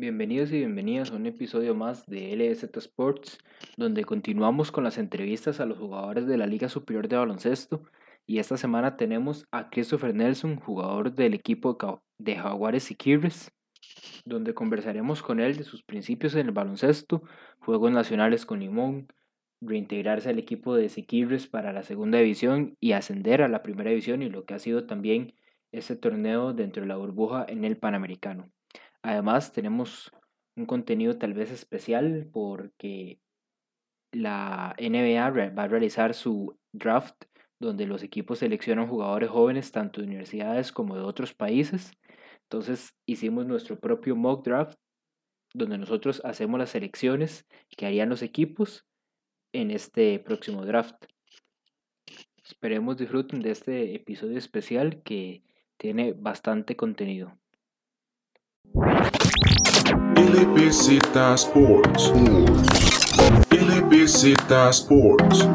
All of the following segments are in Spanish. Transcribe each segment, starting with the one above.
Bienvenidos y bienvenidas a un episodio más de LZ Sports, donde continuamos con las entrevistas a los jugadores de la Liga Superior de Baloncesto. Y esta semana tenemos a Christopher Nelson, jugador del equipo de Jaguares y donde conversaremos con él de sus principios en el baloncesto, juegos nacionales con Limón, reintegrarse al equipo de Siquirres para la segunda división y ascender a la primera división y lo que ha sido también ese torneo dentro de la burbuja en el Panamericano. Además, tenemos un contenido tal vez especial porque la NBA va a realizar su draft donde los equipos seleccionan jugadores jóvenes tanto de universidades como de otros países. Entonces hicimos nuestro propio mock draft donde nosotros hacemos las selecciones que harían los equipos en este próximo draft. Esperemos disfruten de este episodio especial que tiene bastante contenido. LBZ Sports. LBZ Sports.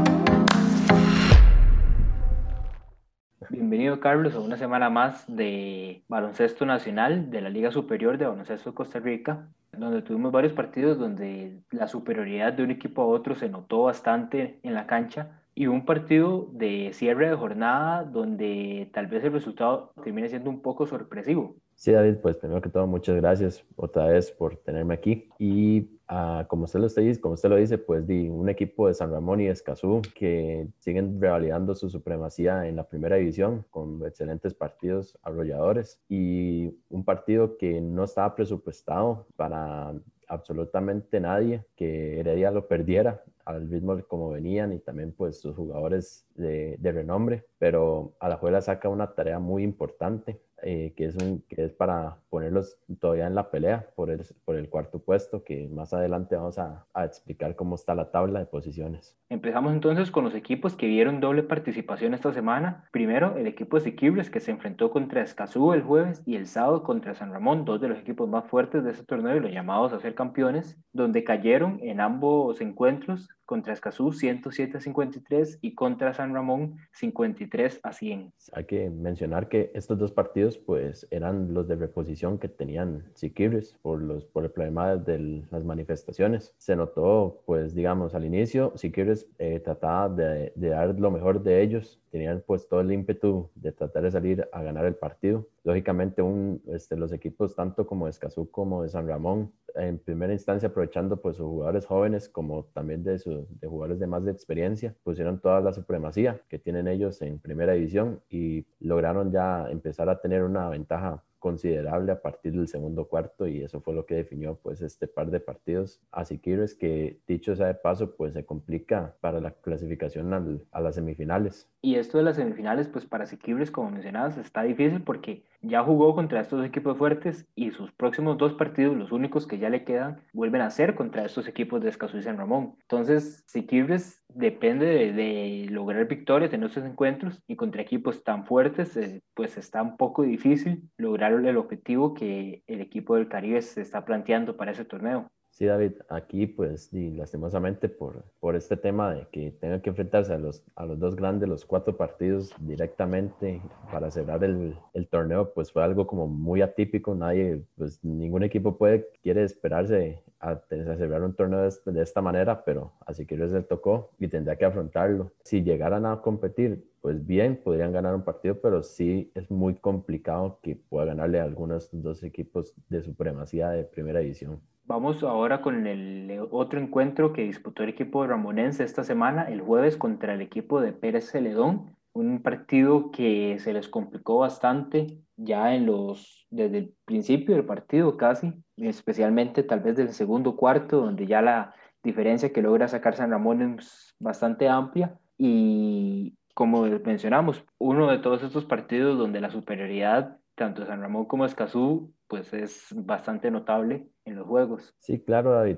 Bienvenido Carlos a una semana más de baloncesto nacional de la Liga Superior de Baloncesto de Costa Rica, donde tuvimos varios partidos donde la superioridad de un equipo a otro se notó bastante en la cancha y un partido de cierre de jornada donde tal vez el resultado termine siendo un poco sorpresivo. Sí, David, pues primero que todo, muchas gracias otra vez por tenerme aquí. Y uh, como, usted lo dice, como usted lo dice, pues di un equipo de San Ramón y Escazú que siguen revalidando su supremacía en la primera división con excelentes partidos arrolladores y un partido que no estaba presupuestado para absolutamente nadie que Heredia lo perdiera al ritmo como venían y también pues sus jugadores de, de renombre, pero Alajuela saca una tarea muy importante eh, que, es un, que es para ponerlos todavía en la pelea por el, por el cuarto puesto, que más adelante vamos a, a, explicar cómo está la tabla de posiciones. Empezamos entonces con los equipos que vieron doble participación esta semana. Primero, el equipo de Siquibres, que se enfrentó contra Escazú el jueves y el sábado contra San Ramón, dos de los equipos más fuertes de este torneo y los llamados a ser campeones, donde cayeron en ambos encuentros contra Escazú 107 a 53 y contra San Ramón 53 a 100. Hay que mencionar que estos dos partidos pues eran los de reposición que tenían Siquibres por, los, por el problema de las manifestaciones. Se notó pues digamos al inicio Siquibres eh, trataba de, de dar lo mejor de ellos, tenían pues todo el ímpetu de tratar de salir a ganar el partido. Lógicamente un, este, los equipos tanto como de Escazú como de San Ramón en primera instancia aprovechando pues sus jugadores jóvenes como también de, su, de jugadores de más de experiencia, pusieron toda la supremacía que tienen ellos en primera división y lograron ya empezar a tener una ventaja considerable a partir del segundo cuarto y eso fue lo que definió pues este par de partidos a Siquirres que dicho sea de paso pues se complica para la clasificación a las semifinales. Y esto de las semifinales pues para Siquirres como mencionabas está difícil porque ya jugó contra estos equipos fuertes y sus próximos dos partidos, los únicos que ya le quedan, vuelven a ser contra estos equipos de Escazú y San Ramón. Entonces Siquirres depende de, de, lograr victorias en estos encuentros y contra equipos tan fuertes, eh, pues está un poco difícil lograr el objetivo que el equipo del Caribe se está planteando para ese torneo. Sí, David, aquí pues y lastimosamente por, por este tema de que tenga que enfrentarse a los, a los dos grandes, los cuatro partidos directamente para cerrar el, el torneo, pues fue algo como muy atípico. Nadie, pues ningún equipo puede, quiere esperarse a, a celebrar un torneo de, de, esta manera, pero así que les tocó y tendría que afrontarlo. Si llegaran a competir, pues bien, podrían ganar un partido, pero sí es muy complicado que pueda ganarle a algunos dos equipos de supremacía de primera división. Vamos ahora con el otro encuentro que disputó el equipo ramonense esta semana, el jueves, contra el equipo de Pérez Celedón. Un partido que se les complicó bastante ya en los, desde el principio del partido casi, especialmente tal vez del segundo cuarto, donde ya la diferencia que logra sacar San Ramón es bastante amplia. Y como mencionamos, uno de todos estos partidos donde la superioridad tanto San Ramón como Escazú, pues es bastante notable en los juegos. Sí, claro, David.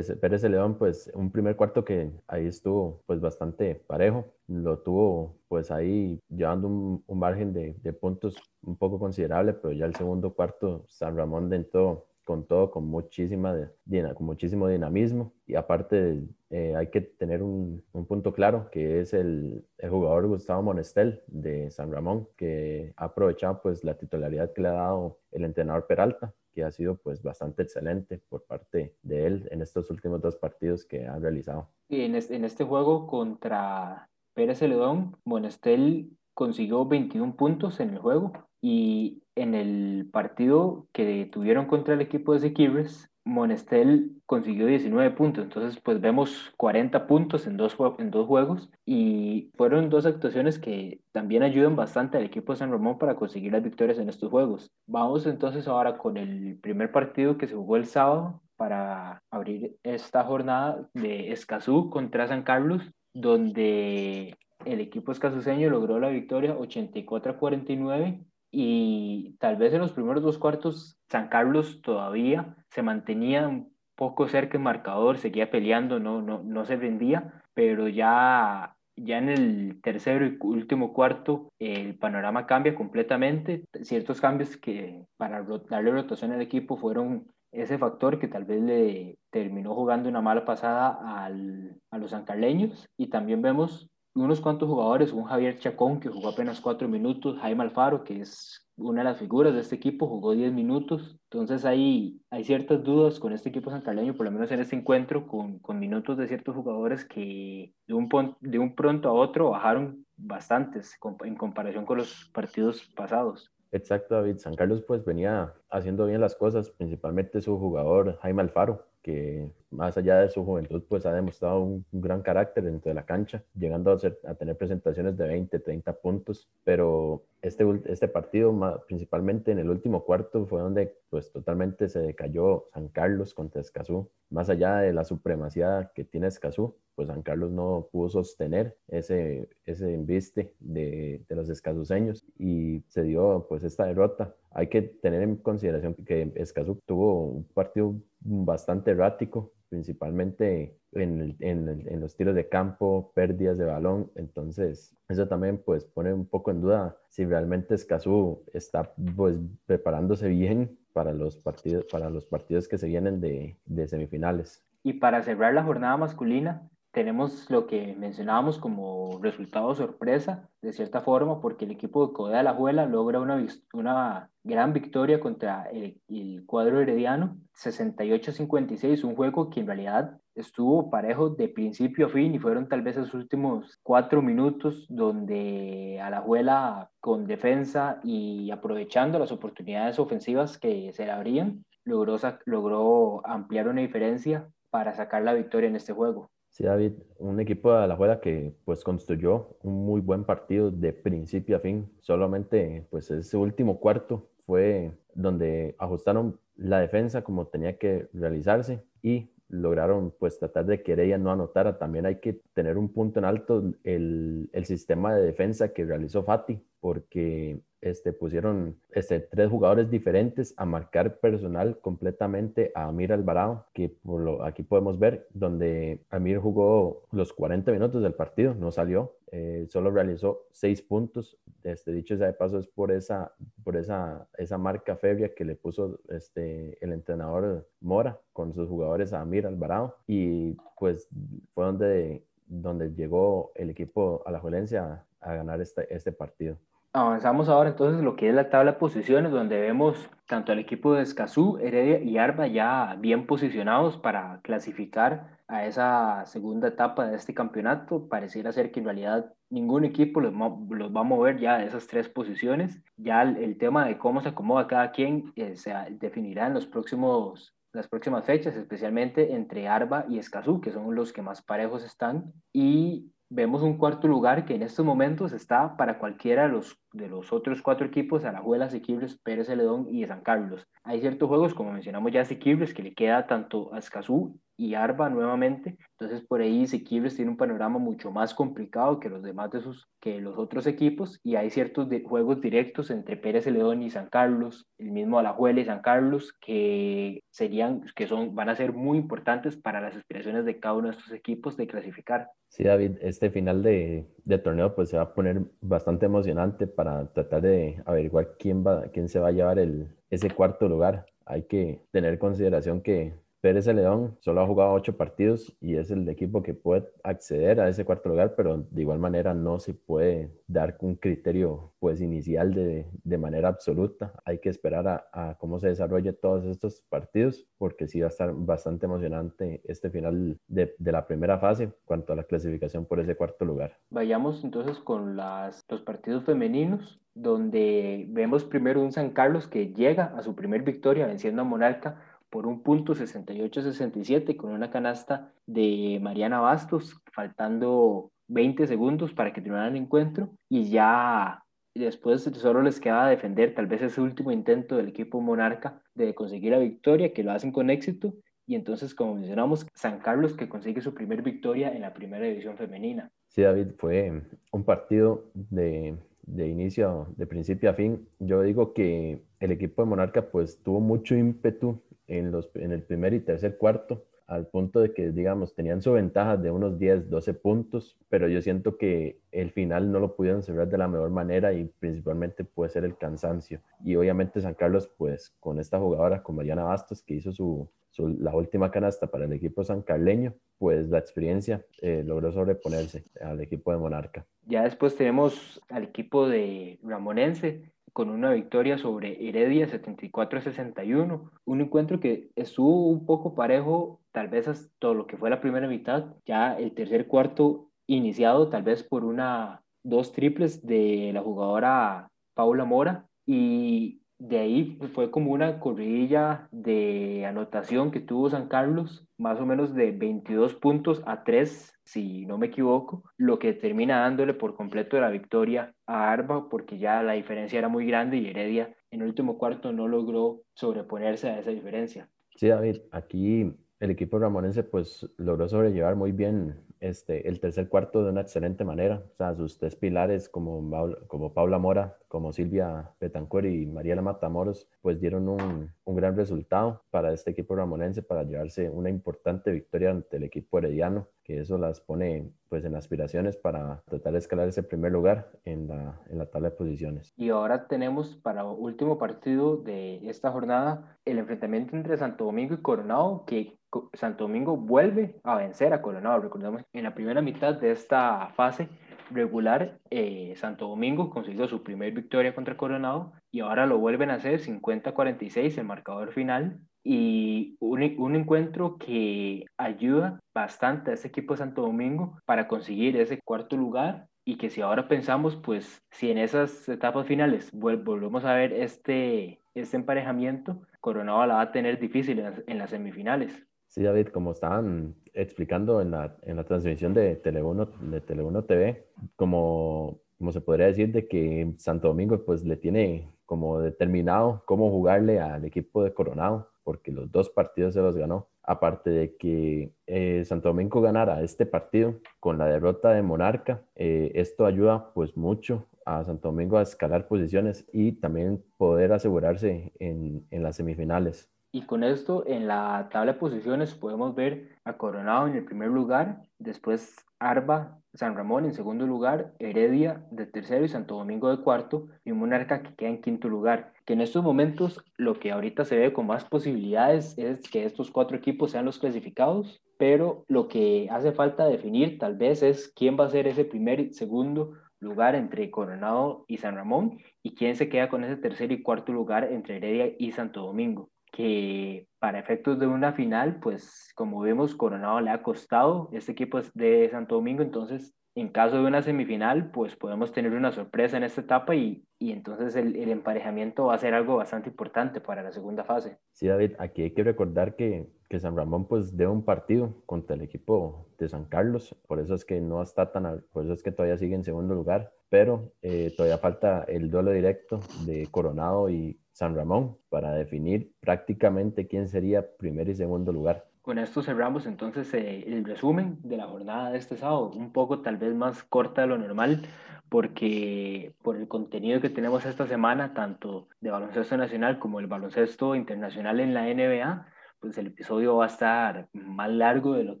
Pérez León, pues un primer cuarto que ahí estuvo pues bastante parejo. Lo tuvo pues ahí llevando un, un margen de, de, puntos un poco considerable, pero ya el segundo cuarto San Ramón entró con todo, con, muchísima, con muchísimo dinamismo. Y aparte eh, hay que tener un, un, punto claro, que es el, el, jugador Gustavo Monestel de San Ramón, que ha aprovechado pues la titularidad que le ha dado el entrenador Peralta que ha sido pues bastante excelente por parte de él en estos últimos dos partidos que ha realizado. Y en en este juego contra Pérez Celedón, Monestel consiguió 21 puntos en el juego y en el partido que tuvieron contra el equipo de Sequibres, Monestel consiguió 19 puntos, entonces pues vemos 40 puntos en dos, en dos juegos y fueron dos actuaciones que también ayudan bastante al equipo de San Ramón para conseguir las victorias en estos juegos. Vamos entonces ahora con el primer partido que se jugó el sábado para abrir esta jornada de Escazú contra San Carlos, donde el equipo escazuseño logró la victoria 84 a 49 y tal vez en los primeros dos cuartos San Carlos todavía se mantenía un poco cerca del marcador, seguía peleando, no, no, no se rendía, pero ya, ya en el tercero y último cuarto el panorama cambia completamente. Ciertos cambios que para darle rotación al equipo fueron ese factor que tal vez le terminó jugando una mala pasada al, a los sancarleños y también vemos unos cuantos jugadores, un Javier Chacón que jugó apenas cuatro minutos, Jaime Alfaro que es una de las figuras de este equipo, jugó diez minutos, entonces hay, hay ciertas dudas con este equipo sancarleño, por lo menos en este encuentro, con, con minutos de ciertos jugadores que de un, de un pronto a otro bajaron bastantes en comparación con los partidos pasados. Exacto, David. San Carlos pues venía haciendo bien las cosas, principalmente su jugador Jaime Alfaro, que más allá de su juventud, pues ha demostrado un, gran carácter dentro de la cancha, llegando a, a, tener presentaciones de 20, 30 puntos, pero este, este partido, principalmente en el último cuarto, fue donde pues totalmente se decayó San Carlos contra Escazú. Más allá de la supremacía que tiene Escazú, pues San Carlos no pudo sostener ese, ese embiste de, de los escazuseños y se dio pues esta derrota. Hay que tener en consideración que Escazú tuvo un partido bastante errático, principalmente en, en, los tiros de campo, pérdidas de balón. Entonces, eso también pues pone un poco en duda si realmente Escazú está pues preparándose bien para los partidos, para los partidos que se vienen de, de semifinales. Y para cerrar la jornada masculina, tenemos lo que mencionábamos como resultado sorpresa, de cierta forma, porque el equipo de Coda de la Juela logra una, una gran victoria contra el, el cuadro herediano, 68-56, un juego que en realidad estuvo parejo de principio a fin y fueron tal vez los últimos cuatro minutos donde a la Juela con defensa y aprovechando las oportunidades ofensivas que se le abrían, logró, logró ampliar una diferencia para sacar la victoria en este juego. Sí, David, un equipo de la Juela que pues construyó un muy buen partido de principio a fin. Solamente pues ese último cuarto fue donde ajustaron la defensa como tenía que realizarse y lograron pues tratar de que ella no anotara. También hay que tener un punto en alto el, el sistema de defensa que realizó Fati, porque este, pusieron este, tres jugadores diferentes a marcar personal completamente a Amir Alvarado, que por lo, aquí podemos ver donde Amir jugó los 40 minutos del partido, no salió, eh, solo realizó seis puntos. Este, dicho sea de paso, es por esa, por esa, esa marca febria que le puso este, el entrenador Mora con sus jugadores a Amir Alvarado. Y pues fue donde, donde llegó el equipo a la violencia a ganar este, este partido. Avanzamos ahora entonces lo que es la tabla de posiciones, donde vemos tanto al equipo de Escazú, Heredia y Arba ya bien posicionados para clasificar a esa segunda etapa de este campeonato. Pareciera ser que en realidad ningún equipo los, los va a mover ya de esas tres posiciones. Ya el, tema de cómo se acomoda cada quien eh, se definirá en los próximos las próximas fechas, especialmente entre Arba y Escazú, que son los que más parejos están. Y vemos un cuarto lugar que en estos momentos está para cualquiera de los, de los otros cuatro equipos, Alajuela, Siquibres, Pérez Celedón y San Carlos. Hay ciertos juegos, como mencionamos ya, Siquibres, que le queda tanto a Escazú y Arba nuevamente. Entonces por ahí Siquibres tiene un panorama mucho más complicado que los demás de sus, que los otros equipos y hay ciertos juegos directos entre Pérez Celedón y San Carlos, el mismo Alajuela y San Carlos que serían, que son, van a ser muy importantes para las aspiraciones de cada uno de estos equipos de clasificar. Sí, David, este final de, de torneo pues se va a poner bastante emocionante para tratar de averiguar quién va, quién se va a llevar el, ese cuarto lugar. Hay que tener consideración que Pérez Celedón solo ha jugado ocho partidos y es el equipo que puede acceder a ese cuarto lugar, pero de igual manera no se puede dar un criterio pues inicial de, de manera absoluta. Hay que esperar a, cómo se desarrolle todos estos partidos porque sí va a estar bastante emocionante este final de, de la primera fase cuanto a la clasificación por ese cuarto lugar. Vayamos entonces con los partidos femeninos donde vemos primero un San Carlos que llega a su primer victoria venciendo a Monarca por un punto 68-67 con una canasta de Mariana Bastos, faltando 20 segundos para que terminara el encuentro y ya después solo les queda defender tal vez ese último intento del equipo Monarca de conseguir la victoria, que lo hacen con éxito. Y entonces, como mencionamos, San Carlos que consigue su primer victoria en la primera división femenina. Sí, David, fue un partido de, de inicio, de principio a fin. Yo digo que el equipo de Monarca pues tuvo mucho ímpetu en, los, en el primer y tercer cuarto, al punto de que, digamos, tenían su ventaja de unos 10, 12 puntos, pero yo siento que el final no lo pudieron cerrar de la mejor manera y principalmente puede ser el cansancio. Y obviamente San Carlos, pues con esta jugadora, con Mariana Bastos, que hizo su, su la última canasta para el equipo sancarleño, pues la experiencia eh, logró sobreponerse al equipo de Monarca. Ya después tenemos al equipo de Ramonense, con una victoria sobre Heredia 74-61, un encuentro que estuvo un poco parejo, tal vez hasta lo que fue la primera mitad, ya el tercer cuarto iniciado tal vez por una dos triples de la jugadora Paula Mora. Y de ahí fue como una corridilla de anotación que tuvo San Carlos, más o menos de 22 puntos a 3, si no me equivoco, lo que termina dándole por completo la victoria a Arba, porque ya la diferencia era muy grande y Heredia en el último cuarto no logró sobreponerse a esa diferencia. Sí, David, aquí el equipo ramonense pues logró sobrellevar muy bien este, el tercer cuarto de una excelente manera. O sea, sus tres pilares como, como Paula Mora, como Silvia Betancourt y Mariela Matamoros, pues dieron un, un, gran resultado para este equipo ramonense para llevarse una importante victoria ante el equipo herediano, que eso las pone pues en aspiraciones para tratar de escalar ese primer lugar en la, en la tabla de posiciones. Y ahora tenemos para último partido de esta jornada el enfrentamiento entre Santo Domingo y Coronado, que Santo Domingo vuelve a vencer a Coronado. Recordemos, en la primera mitad de esta fase regular, eh, Santo Domingo consiguió su primer victoria contra Coronado y ahora lo vuelven a hacer 50-46 el marcador final y un, un, encuentro que ayuda bastante a ese equipo de Santo Domingo para conseguir ese cuarto lugar y que si ahora pensamos, pues si en esas etapas finales volvemos a ver este, este emparejamiento, Coronado la va a tener difícil en las semifinales. Sí, David, como estaban explicando en la, en la transmisión de Tele1, de Tele1 TV, como, como se podría decir de que Santo Domingo pues le tiene como determinado cómo jugarle al equipo de Coronado, porque los dos partidos se los ganó. Aparte de que eh, Santo Domingo ganara este partido con la derrota de Monarca, eh, esto ayuda pues mucho a Santo Domingo a escalar posiciones y también poder asegurarse en, en las semifinales. Y con esto en la tabla de posiciones podemos ver a Coronado en el primer lugar, después Arba, San Ramón en segundo lugar, Heredia de tercero y Santo Domingo de cuarto y Monarca que queda en quinto lugar. Que en estos momentos lo que ahorita se ve con más posibilidades es que estos cuatro equipos sean los clasificados, pero lo que hace falta definir tal vez es quién va a ser ese primer y segundo lugar entre Coronado y San Ramón y quién se queda con ese tercer y cuarto lugar entre Heredia y Santo Domingo que para efectos de una final, pues como vemos, Coronado le ha costado, este equipo es de Santo Domingo, entonces en caso de una semifinal, pues podemos tener una sorpresa en esta etapa y, y entonces el, el, emparejamiento va a ser algo bastante importante para la segunda fase. Sí, David, aquí hay que recordar que, que San Ramón pues debe un partido contra el equipo de San Carlos, por eso es que no está tan, por eso es que todavía sigue en segundo lugar, pero eh, todavía falta el duelo directo de Coronado y San Ramón para definir prácticamente quién sería primer y segundo lugar. Con esto cerramos entonces eh, el resumen de la jornada de este sábado, un poco tal vez más corta de lo normal, porque por el contenido que tenemos esta semana, tanto de baloncesto nacional como el baloncesto internacional en la NBA, pues el episodio va a estar más largo de lo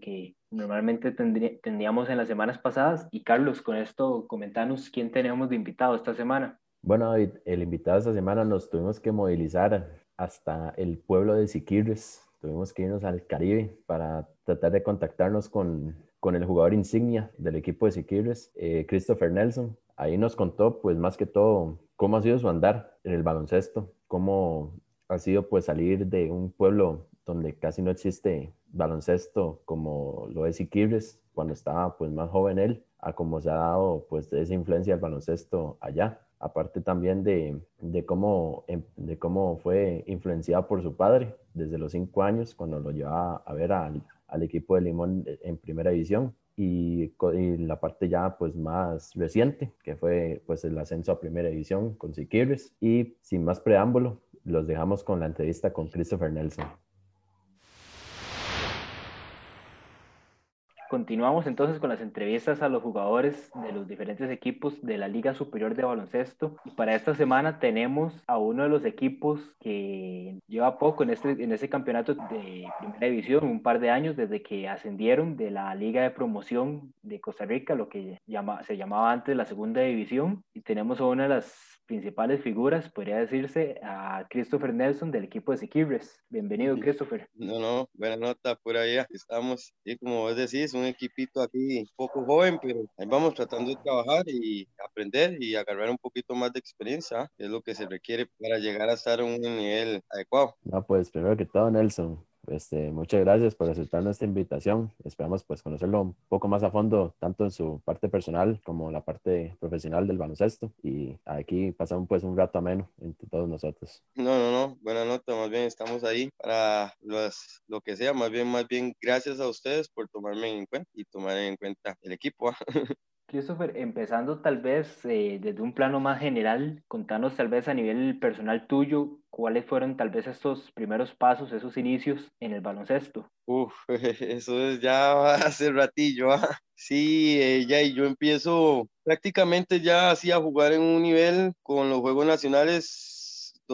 que normalmente tendríamos en las semanas pasadas. Y Carlos, con esto comentanos quién tenemos de invitado esta semana. Bueno, David, el invitado esta semana nos tuvimos que movilizar hasta el pueblo de Siquirres tuvimos que irnos al Caribe para tratar de contactarnos con, con el jugador insignia del equipo de Siquirres, eh, Christopher Nelson. Ahí nos contó, pues más que todo, cómo ha sido su andar en el baloncesto, cómo ha sido pues salir de un pueblo donde casi no existe baloncesto como lo es Iquibres, cuando estaba pues más joven él, a cómo se ha dado pues esa influencia del baloncesto allá. Aparte también de, de, cómo, em, de cómo fue influenciado por su padre desde los cinco años, cuando lo llevaba a ver al, al equipo de Limón en primera división. Y, y, la parte ya pues más reciente, que fue pues el ascenso a primera división con Siquibres. Y sin más preámbulo, los dejamos con la entrevista con Christopher Nelson. Continuamos entonces con las entrevistas a los jugadores de los diferentes equipos de la Liga Superior de Baloncesto. Y para esta semana tenemos a uno de los equipos que lleva poco en este, en este campeonato de primera división, un par de años desde que ascendieron de la Liga de Promoción de Costa Rica, lo que llama, se llamaba antes la segunda división. Y tenemos a una de las principales figuras, podría decirse, a Christopher Nelson del equipo de Sequibres. Bienvenido, Christopher. No, no, buena nota por allá. Estamos, y como vos decís, un equipito aquí un poco joven, pero ahí vamos tratando de trabajar y aprender y agarrar un poquito más de experiencia, que es lo que se requiere para llegar a estar en un nivel adecuado. No, pues primero que todo, Nelson, este, muchas gracias por aceptar nuestra invitación. Esperamos pues conocerlo un poco más a fondo, tanto en su parte personal como la parte profesional del baloncesto. Y aquí pasamos pues un rato ameno entre todos nosotros. No, no, no, buena nota, más bien estamos ahí para los, lo que sea, más bien, más bien gracias a ustedes por tomarme en cuenta y tomar en cuenta el equipo. ¿ah? Christopher, empezando tal vez eh, desde un plano más general, contanos tal vez a nivel personal tuyo, cuáles fueron tal vez estos primeros pasos, esos inicios en el baloncesto. Uf, eso es ya hace ratillo. ¿ah? Sí, eh, ya y yo empiezo prácticamente ya así a jugar en un nivel con los Juegos Nacionales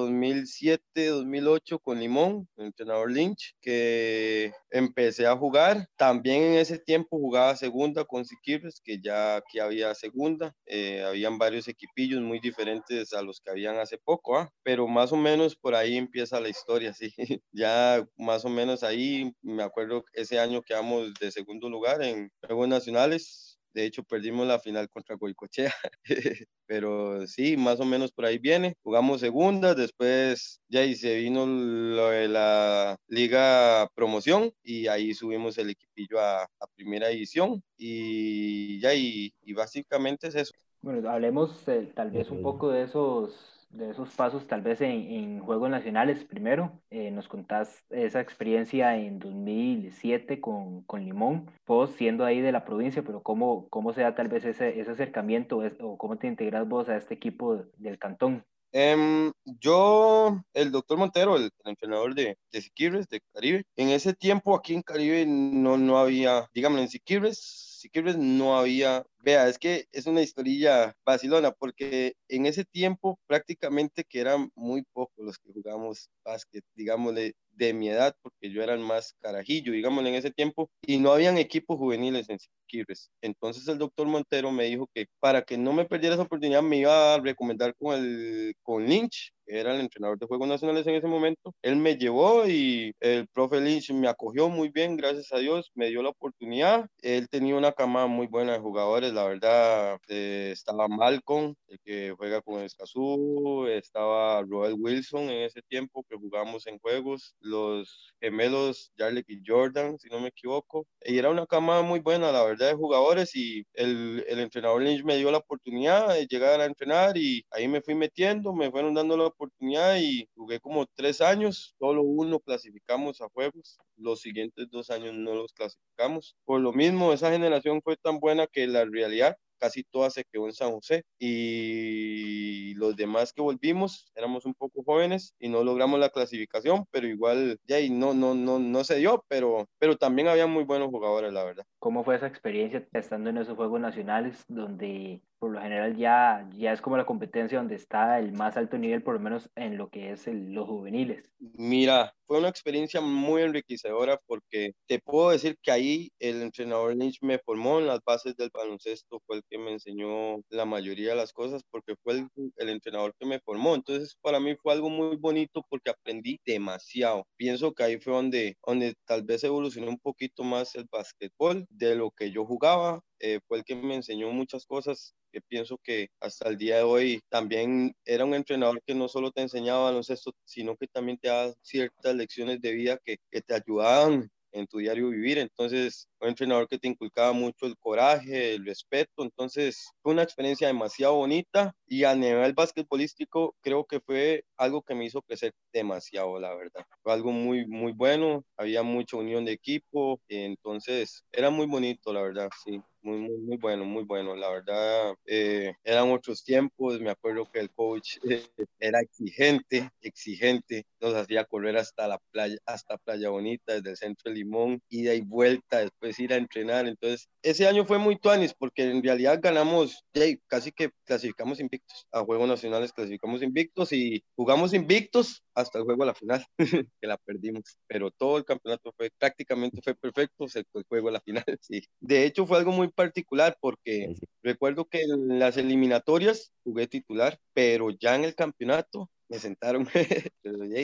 2007, 2008 con Limón, el entrenador Lynch, que empecé a jugar. También en ese tiempo jugaba segunda con Siquibres, que ya aquí había segunda. Eh, habían varios equipillos muy diferentes a los que habían hace poco, ¿ah? pero más o menos por ahí empieza la historia, sí. ya más o menos ahí, me acuerdo ese año quedamos de segundo lugar en Juegos Nacionales de hecho, perdimos la final contra Goicochea. Pero sí, más o menos por ahí viene. Jugamos segunda, después ya y se vino lo de la Liga Promoción y ahí subimos el equipillo a, a primera división. Y ya, y, y, básicamente es eso. Bueno, hablemos eh, tal vez un poco de esos de esos pasos tal vez en, en Juegos Nacionales primero. Eh, nos contás esa experiencia en 2007 con, con Limón, vos siendo ahí de la provincia, pero cómo, cómo se da tal vez ese, ese acercamiento o cómo te integras vos a este equipo del cantón. Um, yo, el doctor Montero, el, el entrenador de, de Siquibres, de Caribe, en ese tiempo aquí en Caribe no, no había, dígame, en Siquibres, Siquibres no había, vea, es que es una historia vacilona, porque en ese tiempo prácticamente que eran muy pocos los que jugamos básquet, digámosle, de mi edad, porque yo era el más carajillo, digámosle, en ese tiempo, y no habían equipos juveniles en Siquibres. Entonces el doctor Montero me dijo que para que no me perdiera esa oportunidad me iba a recomendar con, el, con Lynch, era el entrenador de Juegos Nacionales en ese momento. Él me llevó y el profe Lynch me acogió muy bien, gracias a Dios, me dio la oportunidad. Él tenía una cama muy buena de jugadores, la verdad, eh, estaba Malcolm, el que juega con Escazú, estaba Roel Wilson en ese tiempo que jugamos en juegos, los gemelos Jarlek y Jordan, si no me equivoco. Y era una cama muy buena, la verdad, de jugadores y el, el entrenador Lynch me dio la oportunidad de llegar a entrenar y ahí me fui metiendo, me fueron dando la oportunidad y jugué como tres años, solo uno clasificamos a juegos, los siguientes dos años no los clasificamos. Por lo mismo, esa generación fue tan buena que la realidad casi toda se quedó en San José y los demás que volvimos éramos un poco jóvenes y no logramos la clasificación, pero igual ya y no no no no se dio, pero pero también había muy buenos jugadores, la verdad. ¿Cómo fue esa experiencia estando en esos Juegos Nacionales donde por lo general ya, ya es como la competencia donde está el más alto nivel, por lo menos en lo que es el, los juveniles? Mira, fue una experiencia muy enriquecedora porque te puedo decir que ahí el entrenador Lynch me formó en las bases del baloncesto, fue el que me enseñó la mayoría de las cosas porque fue el, el entrenador que me formó. Entonces, para mí fue algo muy bonito porque aprendí demasiado. Pienso que ahí fue donde, donde tal vez evolucionó un poquito más el básquetbol de lo que yo jugaba. Eh, fue el que me enseñó muchas cosas que pienso que hasta el día de hoy también era un entrenador que no solo te enseñaba baloncesto, sino que también te daba ciertas lecciones de vida que, que te ayudaban en tu diario vivir. Entonces, un entrenador que te inculcaba mucho el coraje, el respeto. Entonces, fue una experiencia demasiado bonita y a nivel basquetbolístico creo que fue algo que me hizo crecer demasiado, la verdad. Fue algo muy, muy bueno. Había mucha unión de equipo. Entonces, era muy bonito, la verdad, sí muy, muy, muy bueno, muy bueno. La verdad, eh, eran otros tiempos. Me acuerdo que el coach eh, era exigente, exigente. Nos hacía correr hasta la playa, hasta Playa Bonita, desde el centro de Limón, ida y vuelta, después ir a entrenar. Entonces, ese año fue muy tuanis porque en realidad ganamos, casi que clasificamos invictos. A Juegos Nacionales clasificamos invictos y jugamos invictos hasta el juego a la final, que la perdimos. Pero todo el campeonato fue prácticamente fue perfecto, excepto el juego a la final. Sí. De hecho, fue algo muy particular porque recuerdo que en las eliminatorias jugué titular, pero ya en el campeonato me sentaron,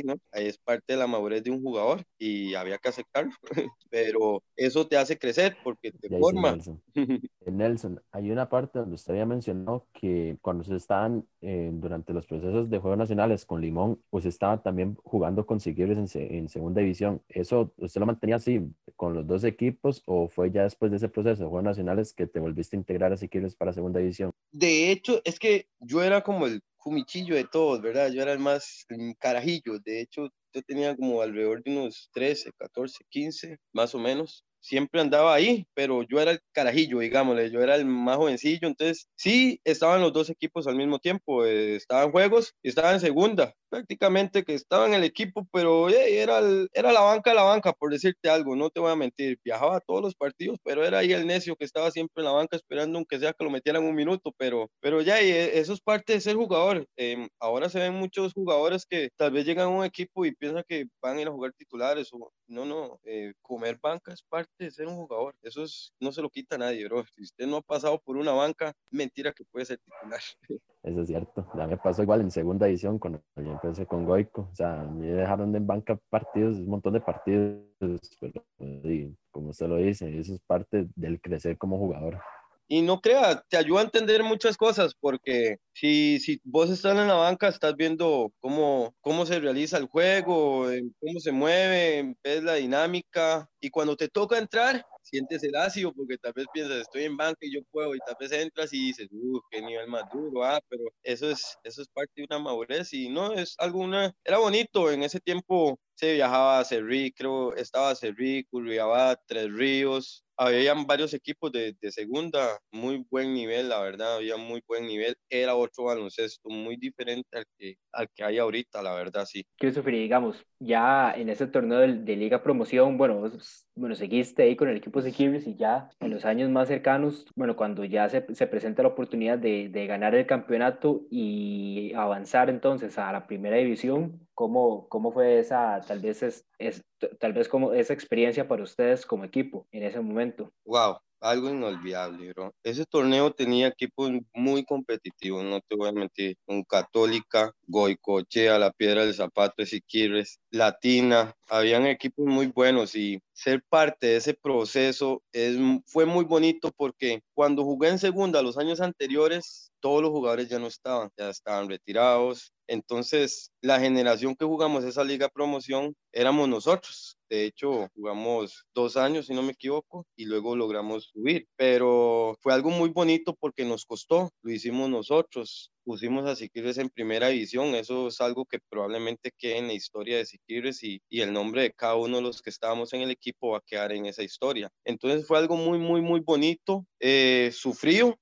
¿no? Ahí es parte de la madurez de un jugador y había que aceptarlo, pero eso te hace crecer porque te forma. Nelson. Eh, Nelson, hay una parte donde usted había mencionado que cuando se estaban eh, durante los procesos de Juegos Nacionales con Limón, pues estaba también jugando con Siquirres en, en, segunda división. ¿Eso usted lo mantenía así con los dos equipos o fue ya después de ese proceso de Juegos Nacionales que te volviste a integrar a Siquirres para segunda división? De hecho, es que yo era como el fumichillo de todos, ¿verdad? Yo era el más carajillo. De hecho, yo tenía como alrededor de unos 13, 14, 15, más o menos siempre andaba ahí, pero yo era el carajillo, digámosle, yo era el más jovencillo, entonces sí, estaban los dos equipos al mismo tiempo, eh, estaban juegos y estaban en segunda, prácticamente que estaba en el equipo, pero era, era la banca la banca, por decirte algo, no te voy a mentir, viajaba a todos los partidos, pero era ahí el necio que estaba siempre en la banca esperando aunque sea que lo metieran un minuto, pero, pero ya, y eh, eso es parte de ser jugador. Em, ahora se ven muchos jugadores que tal vez llegan a un equipo y piensan que van a ir a jugar titulares o no, no, eh, comer banca es parte de ser un jugador. Eso es, no se lo quita a nadie, bro. Si usted no ha pasado por una banca, mentira que puede ser titular. Eso es cierto. Ya me pasó igual en segunda edición cuando yo con Goico. O sea, me dejaron de en banca partidos, un montón de partidos, pero como usted lo dice, eso es parte del crecer como jugador y no crea, te ayuda a entender muchas cosas, porque si, si vos estás en la banca, estás viendo cómo, cómo se realiza el juego, cómo se mueve, ves la dinámica, y cuando te toca entrar, sientes el ácido, porque tal vez piensas, estoy en banca y yo puedo, y tal vez entras y dices, uff, qué nivel más duro, ah, pero eso es, eso es parte de una madurez, y no, es alguna, era bonito, en ese tiempo se viajaba a Cerrí, creo, estaba a Curriabá, Tres Ríos, habían varios equipos de, de, segunda, muy buen nivel, la verdad, había muy buen nivel. Era otro baloncesto muy diferente al que, al que hay ahorita, la verdad, sí. Christopher, digamos, ya en ese torneo de, de Liga Promoción, bueno, bueno, seguiste ahí con el equipo de y ya en los años más cercanos, bueno, cuando ya se, se presenta la oportunidad de, de ganar el campeonato y avanzar entonces a la primera división, ¿Cómo, ¿Cómo fue esa, tal vez, es, es, tal vez como esa experiencia para ustedes como equipo en ese momento? Wow, algo inolvidable, bro. Ese torneo tenía equipos muy competitivos, no te voy a mentir. Un Católica, Goicochea, La Piedra del Zapato, Siquirres, Latina, habían equipos muy buenos y ser parte de ese proceso es, fue muy bonito porque cuando jugué en segunda los años anteriores, todos los jugadores ya no estaban, ya estaban retirados, entonces, la generación que jugamos esa liga promoción éramos nosotros. De hecho, jugamos dos años, si no me equivoco, y luego logramos subir. Pero fue algo muy bonito porque nos costó, lo hicimos nosotros pusimos a Siquirres en primera división. Eso es algo que probablemente quede en la historia de Siquirres y, y, el nombre de cada uno de los que estábamos en el equipo va a quedar en esa historia. Entonces fue algo muy, muy, muy bonito. Eh,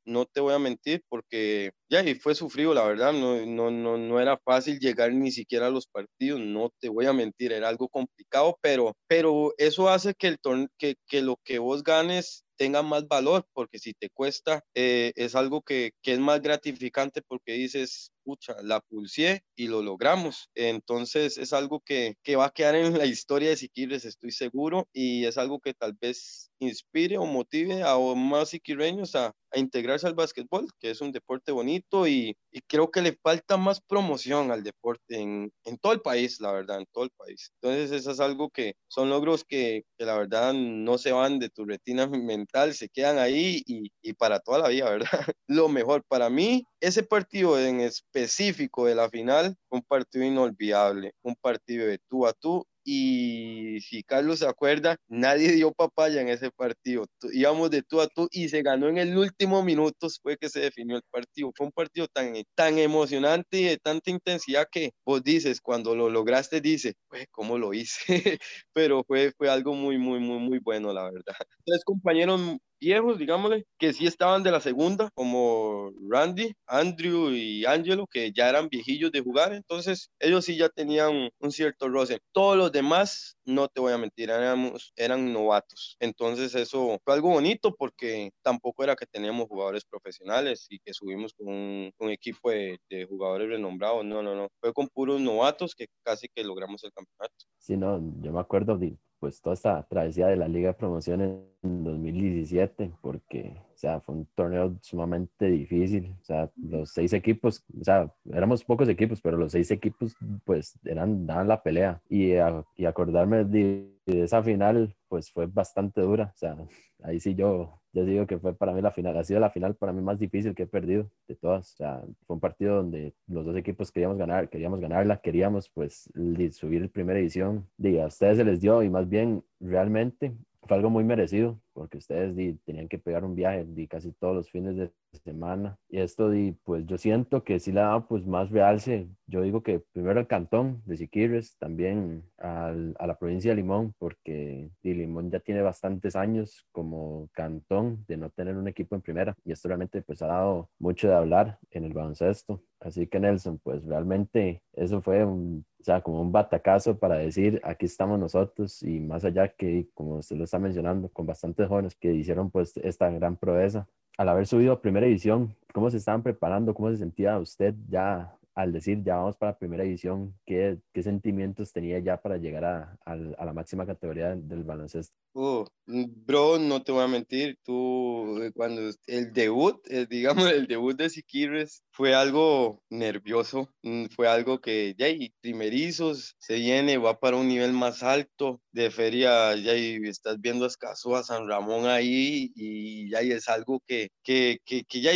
no te voy a mentir, porque ya, y fue sufrido, la verdad. No, no, no, no era fácil llegar ni siquiera a los partidos, no te voy a mentir, era algo complicado, pero, pero eso hace que, el que, que lo que vos ganes tenga más valor, porque si te cuesta, eh, es algo que, que es más gratificante porque dices, pucha, la pulsé y lo logramos. Entonces es algo que, que va a quedar en la historia de Siquirres, estoy seguro, y es algo que tal vez inspire o motive a más siquireños a, a, integrarse al básquetbol, que es un deporte bonito y, y, creo que le falta más promoción al deporte en, en, todo el país, la verdad, en todo el país. Entonces eso es algo que son logros que, que la verdad no se van de tu retina mental, se quedan ahí y, y para toda la vida, ¿verdad? Lo mejor para mí, ese partido en específico de la final, un partido inolvidable, un partido de tú a tú y si Carlos se acuerda, nadie dio papaya en ese partido. Íbamos de tú a tú y se ganó en el último minuto, fue que se definió el partido. Fue un partido tan, tan emocionante y de tanta intensidad que vos dices, cuando lo lograste, dices, pues, ¿cómo lo hice? Pero fue, fue algo muy, muy, muy, muy bueno, la verdad. Tres compañeros viejos, digámosle, que sí estaban de la segunda, como Randy, Andrew y Angelo, que ya eran viejillos de jugar, entonces ellos sí ya tenían un cierto roce. Todos los demás, no te voy a mentir, éramos, eran novatos. Entonces eso fue algo bonito porque tampoco era que teníamos jugadores profesionales y que subimos con un, un equipo de, de, jugadores renombrados, no, no, no. Fue con puros novatos que casi que logramos el campeonato. Sí, no, yo me acuerdo de pues toda esta travesía de la Liga de Promoción en 2017, porque, o sea, fue un torneo sumamente difícil, o sea, los seis equipos, o sea, éramos pocos equipos, pero los seis equipos, pues, eran, daban la pelea, y, a, y acordarme de, de, esa final, pues, fue bastante dura, o sea, ahí sí yo, yo digo que fue para mí la final, ha sido la final para mí más difícil que he perdido de todas, o sea, fue un partido donde los dos equipos queríamos ganar, queríamos ganarla, queríamos, pues, subir primera edición, y a ustedes se les dio, y más bien, realmente, fue algo muy merecido, porque ustedes di, tenían que pegar un viaje di, casi todos los fines de semana. Y esto, di, pues yo siento que sí le da pues, más realce. Yo digo que primero al cantón de Siquirres, también al, a la provincia de Limón, porque Limón ya tiene bastantes años como cantón de no tener un equipo en primera. Y esto realmente pues ha dado mucho de hablar en el baloncesto. Así que Nelson, pues realmente eso fue un, o sea, como un batacazo para decir, aquí estamos nosotros y más allá que, como usted lo está mencionando, con bastantes jóvenes que hicieron pues esta gran proeza. Al haber subido a primera edición, ¿cómo se estaban preparando? ¿Cómo se sentía usted ya al decir ya vamos para primera edición? ¿Qué, qué sentimientos tenía ya para llegar a, a, a la máxima categoría del baloncesto? Uh, bro, no te voy a mentir, tú cuando el debut, el, digamos el debut de Siquirres fue algo nervioso, fue algo que ya y primerizos, se viene, va para un nivel más alto de feria, ya y estás viendo Escazú, a San Ramón ahí y ya y es algo que, que, que, que ya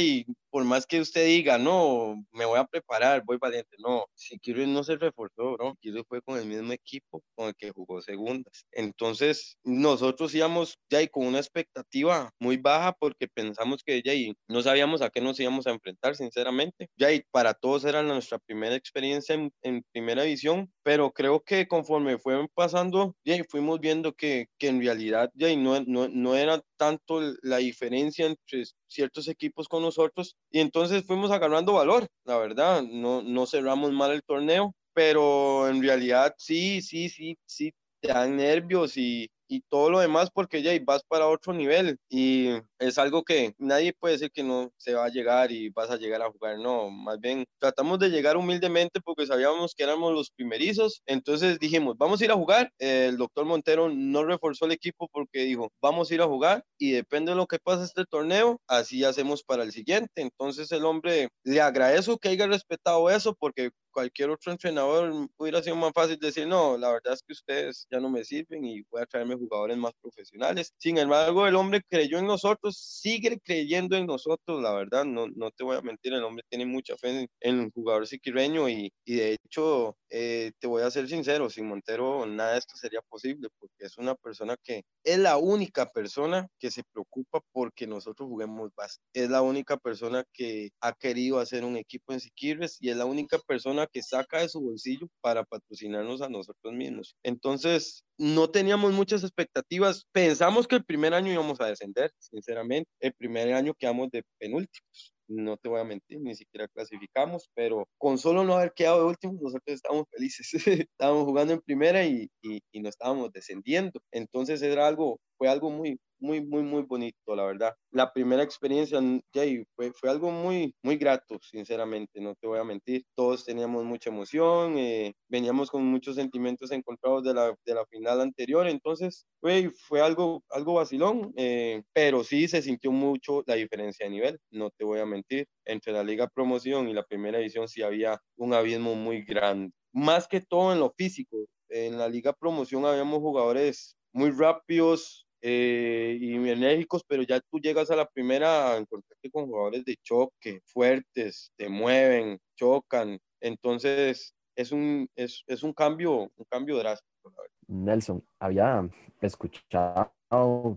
por más que usted diga, no, me voy a preparar, voy valiente, no, Siquirres no se reforzó, bro, Siquirres fue con el mismo equipo con el que jugó segundas, entonces nosotros íbamos ya y con una expectativa muy baja porque pensamos que ya y no sabíamos a qué nos íbamos a enfrentar, sinceramente. Ya y para todos era nuestra primera experiencia en, en primera división, pero creo que conforme fueron pasando, ya fuimos viendo que, que en realidad ya y no, no, no era tanto la diferencia entre ciertos equipos con nosotros y entonces fuimos agarrando valor, la verdad, no, no cerramos mal el torneo, pero en realidad sí, sí, sí, sí, te dan nervios y, y todo lo demás porque ya vas para otro nivel y es algo que nadie puede decir que no se va a llegar y vas a llegar a jugar, no, más bien tratamos de llegar humildemente porque sabíamos que éramos los primerizos, entonces dijimos, vamos a ir a jugar, el doctor Montero no reforzó el equipo porque dijo, vamos a ir a jugar y depende de lo que pase este torneo, así hacemos para el siguiente, entonces el hombre le agradezco que haya respetado eso porque cualquier otro entrenador hubiera sido más fácil decir, no, la verdad es que ustedes ya no me sirven y voy a traerme jugadores más profesionales. Sin embargo, el hombre creyó en nosotros, sigue creyendo en nosotros, la verdad, no, no te voy a mentir, el hombre tiene mucha fe en, en el jugador siquireño y, y de hecho, eh, te voy a ser sincero, sin Montero nada de esto sería posible porque es una persona que es la única persona que se preocupa porque nosotros juguemos básquet. Es la única persona que ha querido hacer un equipo en Siquirres y es la única persona que saca de su bolsillo para patrocinarnos a nosotros mismos. Entonces, no teníamos muchas expectativas. Pensamos que el primer año íbamos a descender, sinceramente. El primer año quedamos de penúltimos. No te voy a mentir, ni siquiera clasificamos, pero con solo no haber quedado de últimos, nosotros estábamos felices. estábamos jugando en primera y, y, y no estábamos descendiendo. Entonces era algo, fue algo muy, muy, muy, muy bonito, la verdad. La primera experiencia, Jay, fue, fue algo muy, muy grato, sinceramente, no te voy a mentir. Todos teníamos mucha emoción, eh, veníamos con muchos sentimientos encontrados de la, de la final anterior, entonces fue, fue algo, algo vacilón, eh, pero sí se sintió mucho la diferencia de nivel, no te voy a mentir. Entre la Liga Promoción y la primera edición sí había un abismo muy grande. Más que todo en lo físico, en la Liga Promoción habíamos jugadores muy rápidos eh, y enérgicos, pero ya tú llegas a la primera a encontrarte con jugadores de choque, fuertes, te mueven, chocan. Entonces, es un, es, es un, cambio, un cambio drástico. Nelson, había escuchado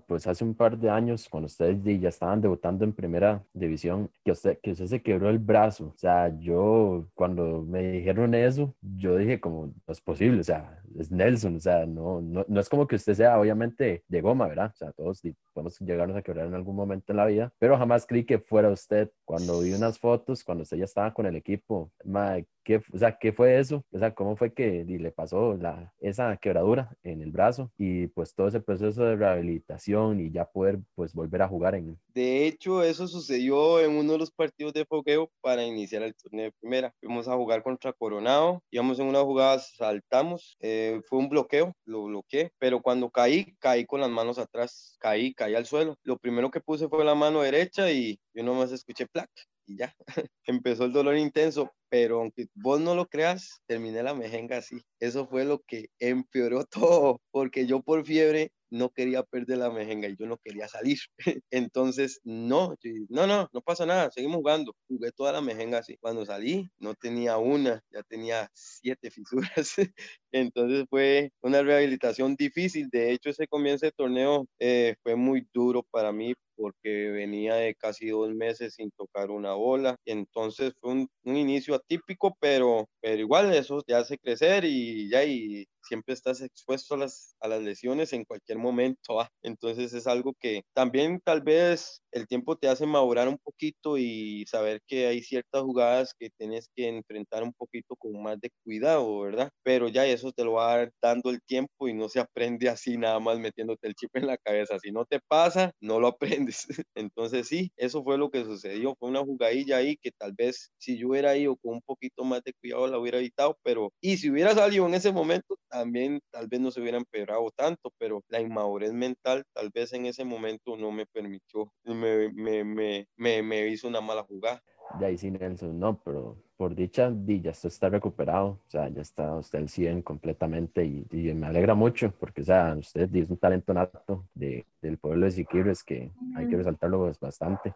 pues hace un par de años, cuando ustedes ya estaban debutando en primera división, que usted, que usted se quebró el brazo. O sea, yo cuando me dijeron eso, yo dije como, no es posible, o sea, es Nelson, o sea, no, no, no es como que usted sea obviamente de goma, ¿verdad? O sea, todos podemos llegarnos a quebrar en algún momento en la vida, pero jamás creí que fuera usted. Cuando vi unas fotos, cuando usted ya estaba con el equipo, Mike, ¿qué, o sea, ¿qué fue eso? O sea, ¿cómo fue que le pasó la, esa quebradura en el brazo y pues todo ese proceso de rehabilitación y ya poder pues volver a jugar en... De hecho, eso sucedió en uno de los partidos de fogueo para iniciar el torneo de primera. Fuimos a jugar contra Coronado, íbamos en una jugada, saltamos, eh, fue un bloqueo, lo bloqueé, pero cuando caí, caí con las manos atrás, caí, caí al suelo. Lo primero que puse fue la mano derecha y yo nomás escuché plac y ya, empezó el dolor intenso, pero aunque vos no lo creas, terminé la mejenga así. Eso fue lo que empeoró todo, porque yo por fiebre no quería perder la mejenga y yo no quería salir. Entonces, no, no, no, no pasa nada, seguimos jugando. Jugué toda la mejenga así. Cuando salí, no tenía una, ya tenía siete fisuras. Entonces fue una rehabilitación difícil. De hecho, ese comienzo de torneo eh, fue muy duro para mí porque venía de casi dos meses sin tocar una bola. Entonces fue un, un inicio atípico, pero, pero igual eso te hace crecer y ya y siempre estás expuesto a las, a las lesiones en cualquier momento. ¿ah? Entonces es algo que también tal vez el tiempo te hace madurar un poquito y saber que hay ciertas jugadas que tienes que enfrentar un poquito con más de cuidado, ¿verdad? Pero ya eso te lo va dando el tiempo y no se aprende así nada más metiéndote el chip en la cabeza. Si no te pasa, no lo aprendes. Entonces sí, eso fue lo que sucedió. Fue una jugadilla ahí que tal vez si yo hubiera ido con un poquito más de cuidado la hubiera evitado, pero y si hubiera salido en ese momento, también tal vez no se hubiera empeorado tanto, pero la inmadurez mental tal vez en ese momento no me permitió, me, me, me, me, me hizo una mala jugada. De ahí sí, Nelson, no, pero por dicha, ya está recuperado, o sea, ya está usted el 100 completamente y, y, me alegra mucho porque, o sea, usted es un talento nato de, del pueblo de Siquirres que hay que resaltarlo bastante.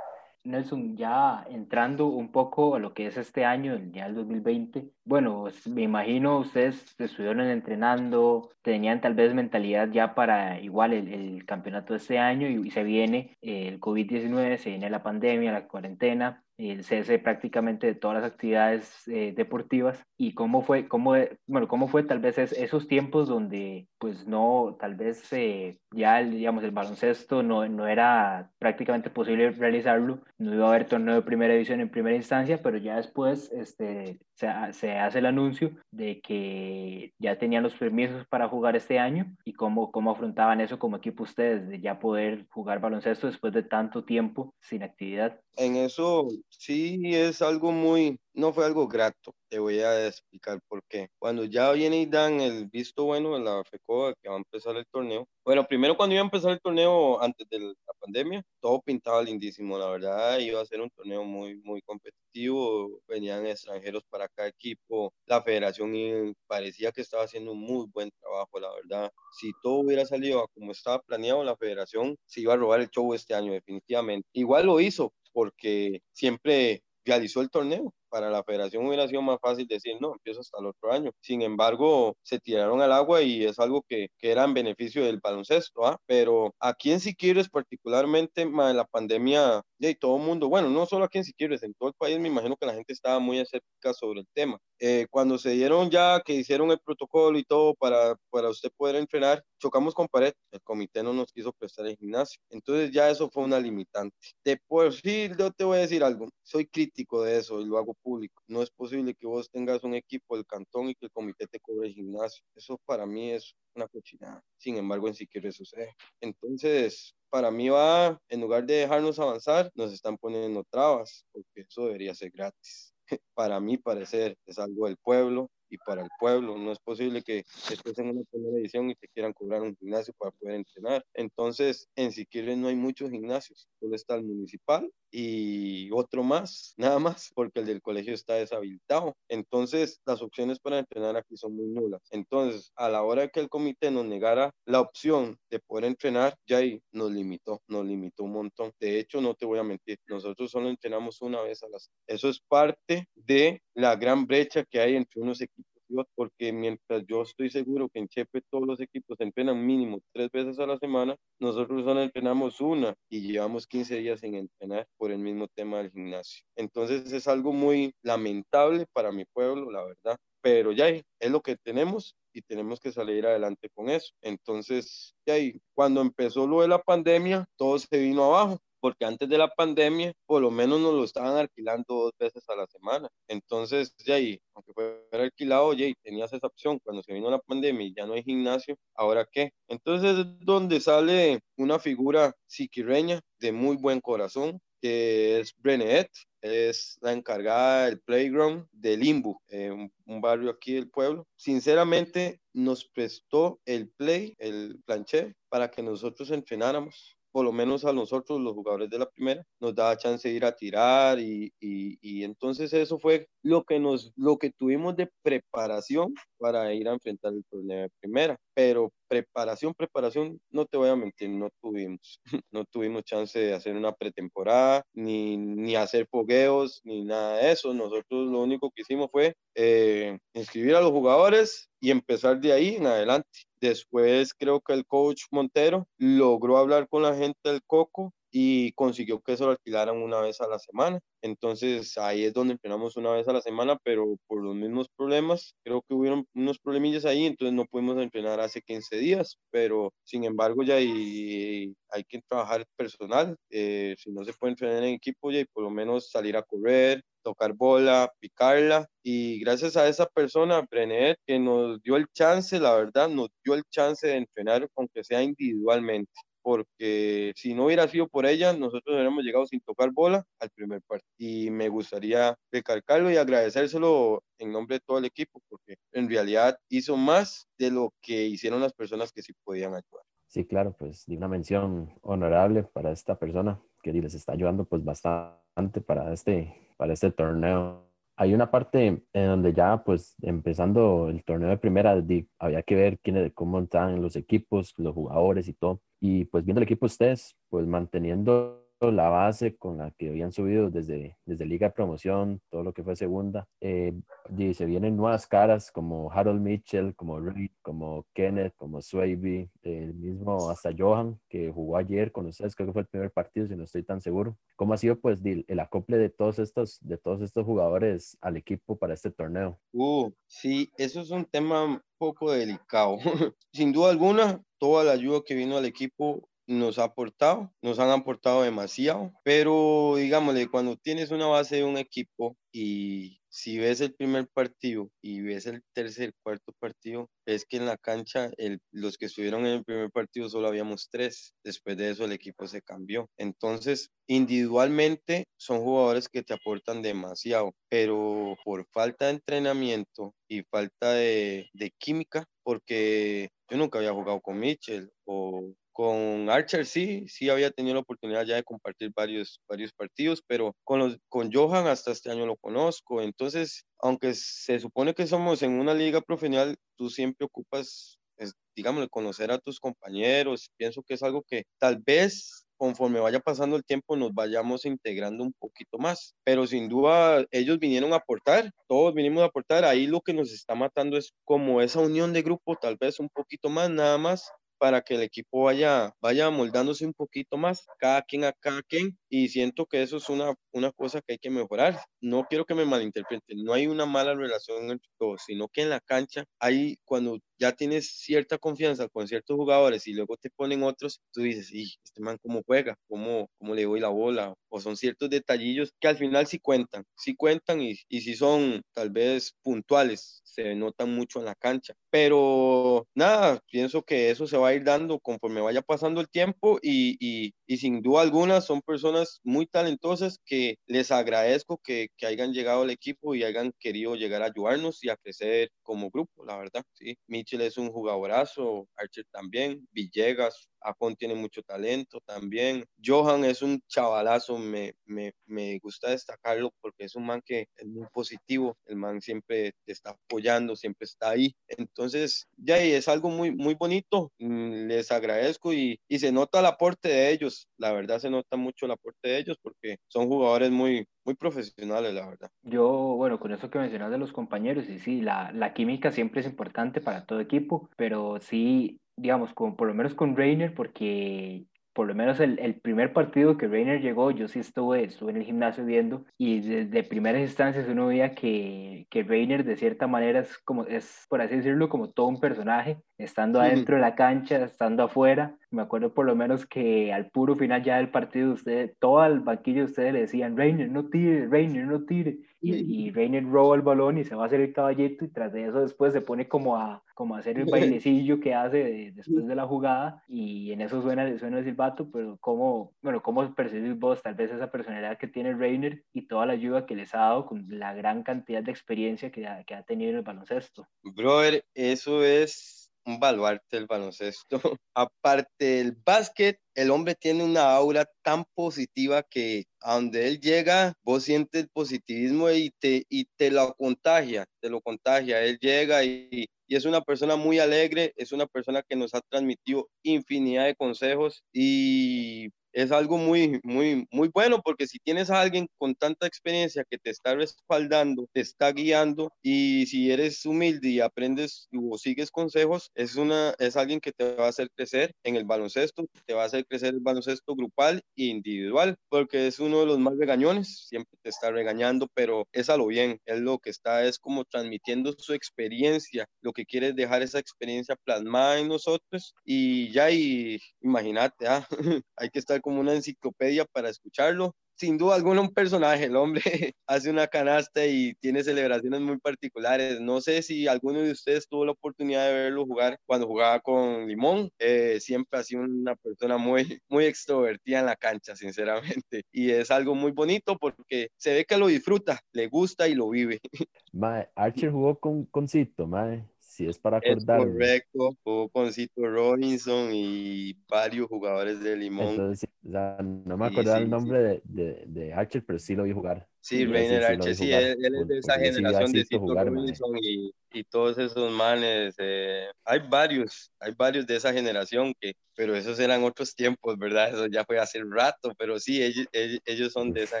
Nelson, ya entrando un poco a lo que es este año, ya el 2020, bueno, me imagino ustedes estuvieron entrenando, tenían tal vez mentalidad ya para igual el, el campeonato de este año y, y se viene el COVID-19, se viene la pandemia, la cuarentena, el cese prácticamente de todas las actividades eh, deportivas y cómo fue, cómo, bueno, cómo fue tal vez es, esos tiempos donde pues no, tal vez eh, ya digamos el baloncesto no, no era prácticamente posible realizarlo, no iba a haber torneo de primera división en primera instancia, pero ya después este, se, se hace el anuncio de que ya tenían los permisos para jugar este año y cómo, cómo afrontaban eso como equipo ustedes, de ya poder jugar baloncesto después de tanto tiempo sin actividad. En eso sí es algo muy, no fue algo grato. Te voy a explicar por qué. Cuando ya viene y dan el visto bueno de la FECOA que va a empezar el torneo. Bueno, primero cuando iba a empezar el torneo antes de la pandemia, todo pintaba lindísimo. La verdad, iba a ser un torneo muy, muy competitivo. Venían extranjeros para cada equipo. La federación parecía que estaba haciendo un muy buen trabajo, la verdad. Si todo hubiera salido como estaba planeado, la federación se iba a robar el show este año, definitivamente. Igual lo hizo, porque siempre realizó el torneo para la federación hubiera sido más fácil decir, no, empiezo hasta el otro año. Sin embargo, se tiraron al agua y es algo que, que era en beneficio del baloncesto, ¿ah? Pero aquí en Siquirres, particularmente, en la pandemia, y todo el mundo, bueno, no solo aquí en Siquirres, en todo el país, me imagino que la gente estaba muy escéptica sobre el tema. Eh, cuando se dieron ya que hicieron el protocolo y todo para, para usted poder entrenar, chocamos con pared, el comité no nos quiso prestar el gimnasio. Entonces ya eso fue una limitante. De por sí, yo te voy a decir algo, soy crítico de eso y lo hago público. No es posible que vos tengas un equipo del cantón y que el comité te cobre el gimnasio. Eso para mí es una cochinada. Sin embargo, en sí quiere suceder. Entonces, para mí va, en lugar de dejarnos avanzar, nos están poniendo trabas, porque eso debería ser gratis. Para mí parecer es algo del pueblo, y para el pueblo. No es posible que estés en una primera edición y te quieran cobrar un gimnasio para poder entrenar. Entonces, en Siquirres no hay muchos gimnasios, solo está el municipal y otro más, nada más, porque el del colegio está deshabilitado. Entonces, las opciones para entrenar aquí son muy nulas. Entonces, a la hora que el comité nos negara la opción de poder entrenar, ya ahí nos limitó, nos limitó un montón. De hecho, no te voy a mentir, nosotros solo entrenamos una vez a las. Eso es parte de la gran brecha que hay entre unos equipos porque mientras yo estoy seguro que en Chepe todos los equipos entrenan mínimo tres veces a la semana, nosotros solo entrenamos una y llevamos 15 días sin entrenar por el mismo tema del gimnasio. Entonces es algo muy lamentable para mi pueblo, la verdad, pero ya es lo que tenemos y tenemos que salir adelante con eso. Entonces, ya ahí, cuando empezó lo de la pandemia, todo se vino abajo porque antes de la pandemia, por lo menos nos lo estaban alquilando dos veces a la semana. Entonces, ya ahí, aunque fuera alquilado, ya tenías esa opción. Cuando se vino la pandemia y ya no hay gimnasio, ¿ahora qué? Entonces es donde sale una figura siquireña de muy buen corazón, que es Brenet, es la encargada del playground de Limbo, eh, un, barrio aquí del pueblo. Sinceramente, nos prestó el play, el planché, para que nosotros entrenáramos por lo menos a nosotros, los jugadores de la primera, nos daba chance de ir a tirar y, y, y, entonces eso fue lo que, nos, lo que tuvimos de preparación para ir a enfrentar el torneo de primera. Pero preparación, preparación, no te voy a mentir, no tuvimos. No tuvimos chance de hacer una pretemporada, ni, ni hacer fogueos, ni nada de eso. Nosotros lo único que hicimos fue eh, inscribir a los jugadores y empezar de ahí en adelante. Después creo que el coach Montero logró hablar con la gente del Coco y consiguió que se lo alquilaran una vez a la semana. Entonces ahí es donde entrenamos una vez a la semana, pero por los mismos problemas, creo que hubieron unos problemillas ahí, entonces no pudimos entrenar hace 15 días, pero sin embargo ya hay, hay que trabajar personal, eh, si no se puede entrenar en equipo, ya por lo menos salir a correr, tocar bola, picarla. Y gracias a esa persona, Brenet, que nos dio el chance, la verdad, nos dio el chance de entrenar, aunque sea individualmente porque si no hubiera sido por ella, nosotros hubiéramos llegado sin tocar bola al primer partido. Y me gustaría recalcarlo y agradecérselo en nombre de todo el equipo, porque en realidad hizo más de lo que hicieron las personas que sí podían ayudar. Sí, claro, pues de una mención honorable para esta persona que les está ayudando pues bastante para este, para este torneo hay una parte en donde ya, pues, empezando el torneo de primera, había que ver quiénes, cómo están los equipos, los jugadores y todo. Y pues viendo el equipo ustedes, pues manteniendo la base con la que habían subido desde, desde Liga de Promoción, todo lo que fue segunda. Eh, y se vienen nuevas caras como Harold Mitchell, como Reed, como Kenneth, como Swaybe, el mismo hasta Johan, que jugó ayer con ustedes, creo que fue el primer partido, si no estoy tan seguro. ¿Cómo ha sido pues el acople de todos estos, de todos estos jugadores al equipo para este torneo? Uh, sí, eso es un tema un poco delicado. Sin duda alguna, toda la ayuda que vino al equipo nos ha aportado, nos han aportado demasiado, pero digámosle, cuando tienes una base de un equipo y si ves el primer partido y ves el tercer, cuarto partido, es que en la cancha los que estuvieron en el primer partido solo habíamos tres. Después de eso el equipo se cambió. Entonces, individualmente son jugadores que te aportan demasiado, pero por falta de entrenamiento y falta de, de química, porque yo nunca había jugado con Mitchell o con Archer sí, sí había tenido la oportunidad ya de compartir varios, varios partidos, pero con, los, con Johan hasta este año lo conozco. Entonces, aunque se supone que somos en una liga profesional, tú siempre ocupas, es, digamos, conocer a tus compañeros. Pienso que es algo que tal vez conforme vaya pasando el tiempo nos vayamos integrando un poquito más. Pero sin duda ellos vinieron a aportar, todos vinimos a aportar. Ahí lo que nos está matando es como esa unión de grupo, tal vez un poquito más, nada más, para que el equipo vaya, vaya moldándose un poquito más, cada quien a cada quien, y siento que eso es una, una cosa que hay que mejorar. No quiero que me malinterpreten, no hay una mala relación entre todos, sino que en la cancha hay cuando ya tienes cierta confianza con ciertos jugadores y luego te ponen otros, tú dices, y este man cómo juega, cómo, cómo le doy la bola, o son ciertos detallillos que al final sí cuentan, sí cuentan y, y si son tal vez puntuales, se notan mucho en la cancha. Pero nada, pienso que eso se va a ir dando conforme vaya pasando el tiempo y, y, y sin duda alguna son personas muy talentosas que les agradezco que, hayan llegado al equipo y hayan querido llegar a ayudarnos y a crecer como grupo, la verdad. Sí, Mitchell es un jugadorazo, Archer también, Villegas, Acon tiene mucho talento también. Johan es un chavalazo, me, me, me, gusta destacarlo porque es un man que es muy positivo, el man siempre te está apoyando, siempre está ahí. Entonces, ya es algo muy, muy bonito, mm, les agradezco y, y se nota el aporte de ellos, la verdad se nota mucho el aporte de ellos porque son jugadores muy, muy profesionales, la verdad. Yo, bueno, con eso que mencionas de los compañeros, y sí, la, la química siempre es importante para todo equipo, pero sí, digamos, con, por lo menos con Reiner, porque por lo menos el, el, primer partido que Reiner llegó, yo sí estuve, estuve en el gimnasio viendo y desde primeras instancias uno veía que, que Reiner de cierta manera es como, es por así decirlo, como todo un personaje, estando adentro de la cancha, estando afuera. Me acuerdo por lo menos que al puro final ya del partido, usted, todo el banquillo de ustedes le decían, Reiner, no tire, Reiner, no tire. Y, y Reiner roba el balón y se va a hacer el caballito y tras de eso después se pone como a, como a hacer el bailecillo que hace de, después de la jugada y en eso suena, suena el silbato, pero ¿cómo, bueno, ¿cómo percibís vos tal vez esa personalidad que tiene Reiner y toda la ayuda que les ha dado con la gran cantidad de experiencia que ha, que ha tenido en el baloncesto? Brother, eso es un baluarte del baloncesto. Aparte del básquet, el hombre tiene una aura tan positiva que a donde él llega, vos sientes positivismo y te, y te lo contagia, te lo contagia. Él llega y, y es una persona muy alegre, es una persona que nos ha transmitido infinidad de consejos y es algo muy, muy, muy bueno porque si tienes a alguien con tanta experiencia que te está respaldando, te está guiando y si eres humilde y aprendes o sigues consejos, es, una, es alguien que te va a hacer crecer en el baloncesto, te va a hacer crecer el baloncesto grupal e individual porque es uno de los más regañones, siempre te está regañando, pero es a lo bien, él lo que está es como transmitiendo su experiencia, lo que quiere es dejar esa experiencia plasmada en nosotros y ya y imagínate, ¿ah? hay que estar como una enciclopedia para escucharlo. Sin duda alguna un personaje, el hombre hace una canasta y tiene celebraciones muy particulares. No sé si alguno de ustedes tuvo la oportunidad de verlo jugar cuando jugaba con Limón. Eh, siempre ha sido una persona muy, muy extrovertida en la cancha, sinceramente. Y es algo muy bonito porque se ve que lo disfruta, le gusta y lo vive. Mae, Archer jugó con, con Cito, mae si es para acordar. Correcto, jugó con Cito Robinson y varios jugadores de Limón. Entonces, o sea, no me acordaba sí, el nombre sí. de, de, de, Archer, pero sí lo vi jugar. Sí, Reiner Archer, sí, él, él, es de esa generación de Cito jugar, Robinson y, y, todos esos manes. Eh, hay varios, hay varios de esa generación que, pero esos eran otros tiempos, ¿verdad? Eso ya fue hace rato, pero sí, ellos, ellos son de esa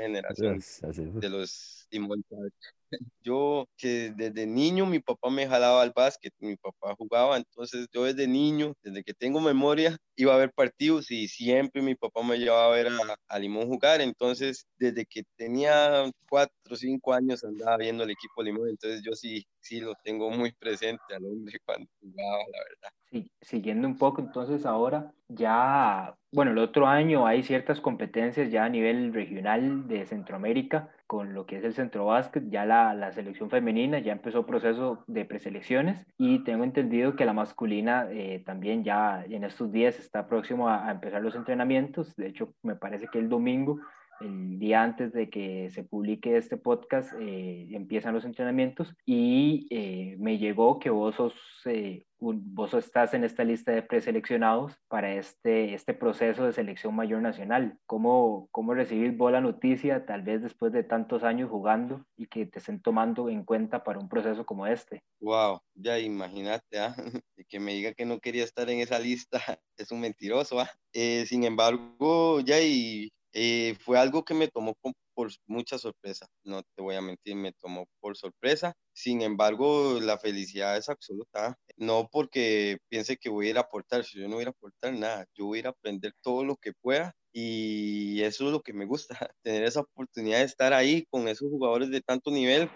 generación, de los Limón yo que desde niño mi papá me jalaba al básquet, mi papá jugaba, entonces yo desde niño, desde que tengo memoria, iba a ver partidos y siempre mi papá me llevaba a ver a, a Limón jugar, entonces desde que tenía cuatro o cinco años andaba viendo el equipo Limón, entonces yo sí, sí lo tengo muy presente al hombre cuando jugaba, la verdad. Siguiendo un poco, entonces ahora ya, bueno, el otro año hay ciertas competencias ya a nivel regional de Centroamérica con lo que es el centro básquet, ya la, la selección femenina ya empezó proceso de preselecciones y tengo entendido que la masculina eh, también ya en estos días está próximo a empezar los entrenamientos, de hecho me parece que el domingo el día antes de que se publique este podcast eh, empiezan los entrenamientos y eh, me llegó que vos sos, eh, un, vos estás en esta lista de preseleccionados para este, este proceso de selección mayor nacional. ¿Cómo, ¿Cómo recibís vos la noticia, tal vez después de tantos años jugando y que te estén tomando en cuenta para un proceso como este? Wow, ya imagínate, ¿ah? que me diga que no quería estar en esa lista, es un mentiroso. ¿ah? sin embargo, ya y eh, fue algo que me tomó con, por mucha sorpresa, no te voy a mentir, me tomó por sorpresa. Sin embargo, la felicidad es absoluta, no porque piense que voy a ir a aportar, si yo no voy a aportar nada, yo voy a ir a aprender todo lo que pueda y eso es lo que me gusta, tener esa oportunidad de estar ahí con esos jugadores de tanto nivel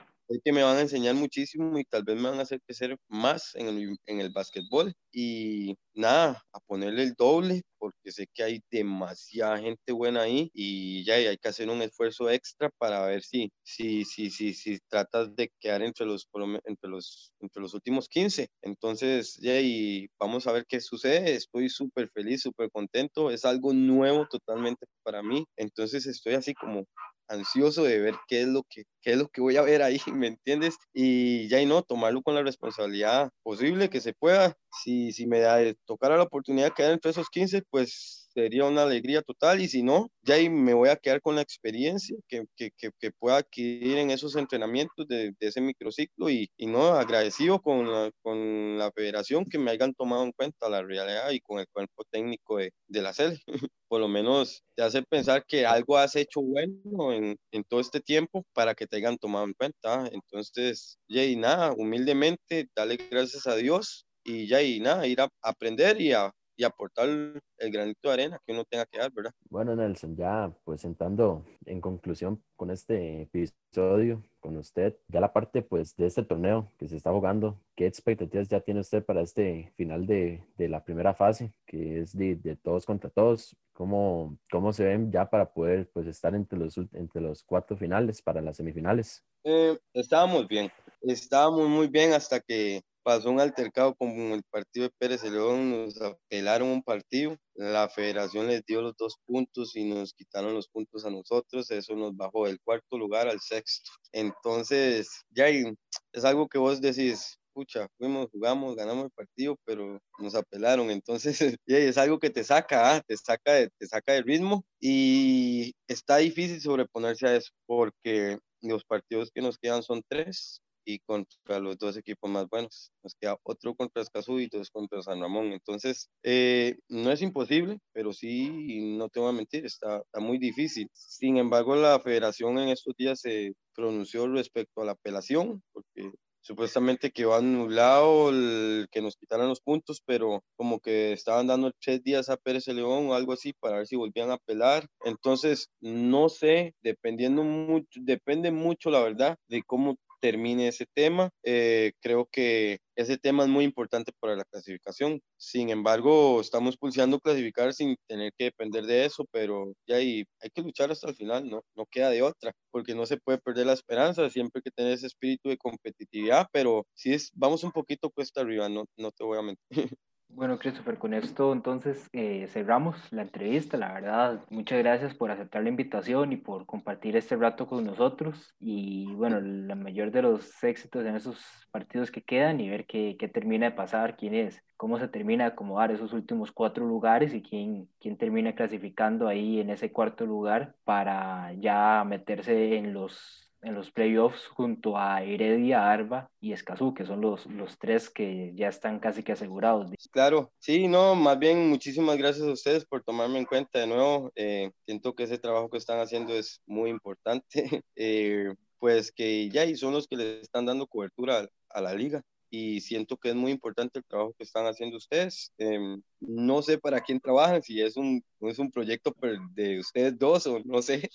que me van a enseñar muchísimo y tal vez me van a hacer crecer más en el, en el básquetbol. Y nada, a ponerle el doble, porque sé que hay demasiada gente buena ahí y ya hay que hacer un esfuerzo extra para ver si, si, si, si, si tratas de quedar entre los, entre los, entre los últimos 15. Entonces, ya y vamos a ver qué sucede. Estoy súper feliz, súper contento. Es algo nuevo totalmente para mí. Entonces, estoy así como ansioso de ver qué es lo que, qué es lo que voy a ver ahí, ¿me entiendes? Y ya y no, tomarlo con la responsabilidad posible que se pueda. Si, si me da, tocar la oportunidad de quedar entre esos 15, pues sería una alegría total y si no, ya ahí me voy a quedar con la experiencia que, que, que, pueda adquirir en esos entrenamientos de, de ese microciclo y, y, no agradecido con la, con la federación que me hayan tomado en cuenta la realidad y con el cuerpo técnico de, de la SELE. Por lo menos te hace pensar que algo has hecho bueno en, en todo este tiempo para que te hayan tomado en cuenta. Entonces, ya y nada, humildemente, dale gracias a Dios y ya y nada, ir a aprender y a y aportar el granito de arena que uno tenga que dar, ¿verdad? Bueno, Nelson, ya pues entrando en conclusión con este episodio con usted, ya la parte pues de este torneo que se está jugando, ¿qué expectativas ya tiene usted para este final de, de la primera fase, que es de, de, todos contra todos? ¿Cómo, ¿Cómo se ven ya para poder pues estar entre los, entre los cuatro finales, para las semifinales? Eh, estábamos bien, estábamos muy bien hasta que pasó un altercado con el partido de Pérez León, nos apelaron un partido, la federación les dio los dos puntos y nos quitaron los puntos a nosotros, eso nos bajó del cuarto lugar al sexto. Entonces, ya es algo que vos decís, pucha, fuimos, jugamos, ganamos el partido, pero nos apelaron. Entonces, es algo que te saca, ¿ah? te saca, de, te saca del ritmo y está difícil sobreponerse a eso porque los partidos que nos quedan son tres y contra los dos equipos más buenos. Nos queda otro contra Escazú y dos contra San Ramón. Entonces, eh, no es imposible, pero sí, no te voy a mentir, está, muy difícil. Sin embargo, la federación en estos días se pronunció respecto a la apelación, porque supuestamente quedó anulado el que nos quitaran los puntos, pero como que estaban dando tres días a Pérez León o algo así para ver si volvían a apelar. Entonces, no sé, dependiendo mucho, depende mucho, la verdad, de cómo termine ese tema. Eh, creo que ese tema es muy importante para la clasificación. Sin embargo, estamos pulseando clasificar sin tener que depender de eso, pero ya hay, hay que luchar hasta el final, ¿no? No queda de otra, porque no se puede perder la esperanza, siempre hay que tener ese espíritu de competitividad, pero si es, vamos un poquito cuesta arriba, no, no te voy a mentir. Bueno, Christopher, con esto entonces eh, cerramos la entrevista. La verdad, muchas gracias por aceptar la invitación y por compartir este rato con nosotros. Y bueno, la mayor de los éxitos en esos partidos que quedan y ver qué, qué termina de pasar, quién es, cómo se termina de acomodar esos últimos cuatro lugares y quién, quién termina clasificando ahí en ese cuarto lugar para ya meterse en los en los playoffs junto a Heredia, Arba y Escazú, que son los, los tres que ya están casi que asegurados. Claro, sí, no, más bien muchísimas gracias a ustedes por tomarme en cuenta de nuevo. Eh, siento que ese trabajo que están haciendo es muy importante, eh, pues que ya y son los que le están dando cobertura a la liga y siento que es muy importante el trabajo que están haciendo ustedes. Em, no sé para quién trabajan, si es un, es un proyecto de ustedes dos o no sé,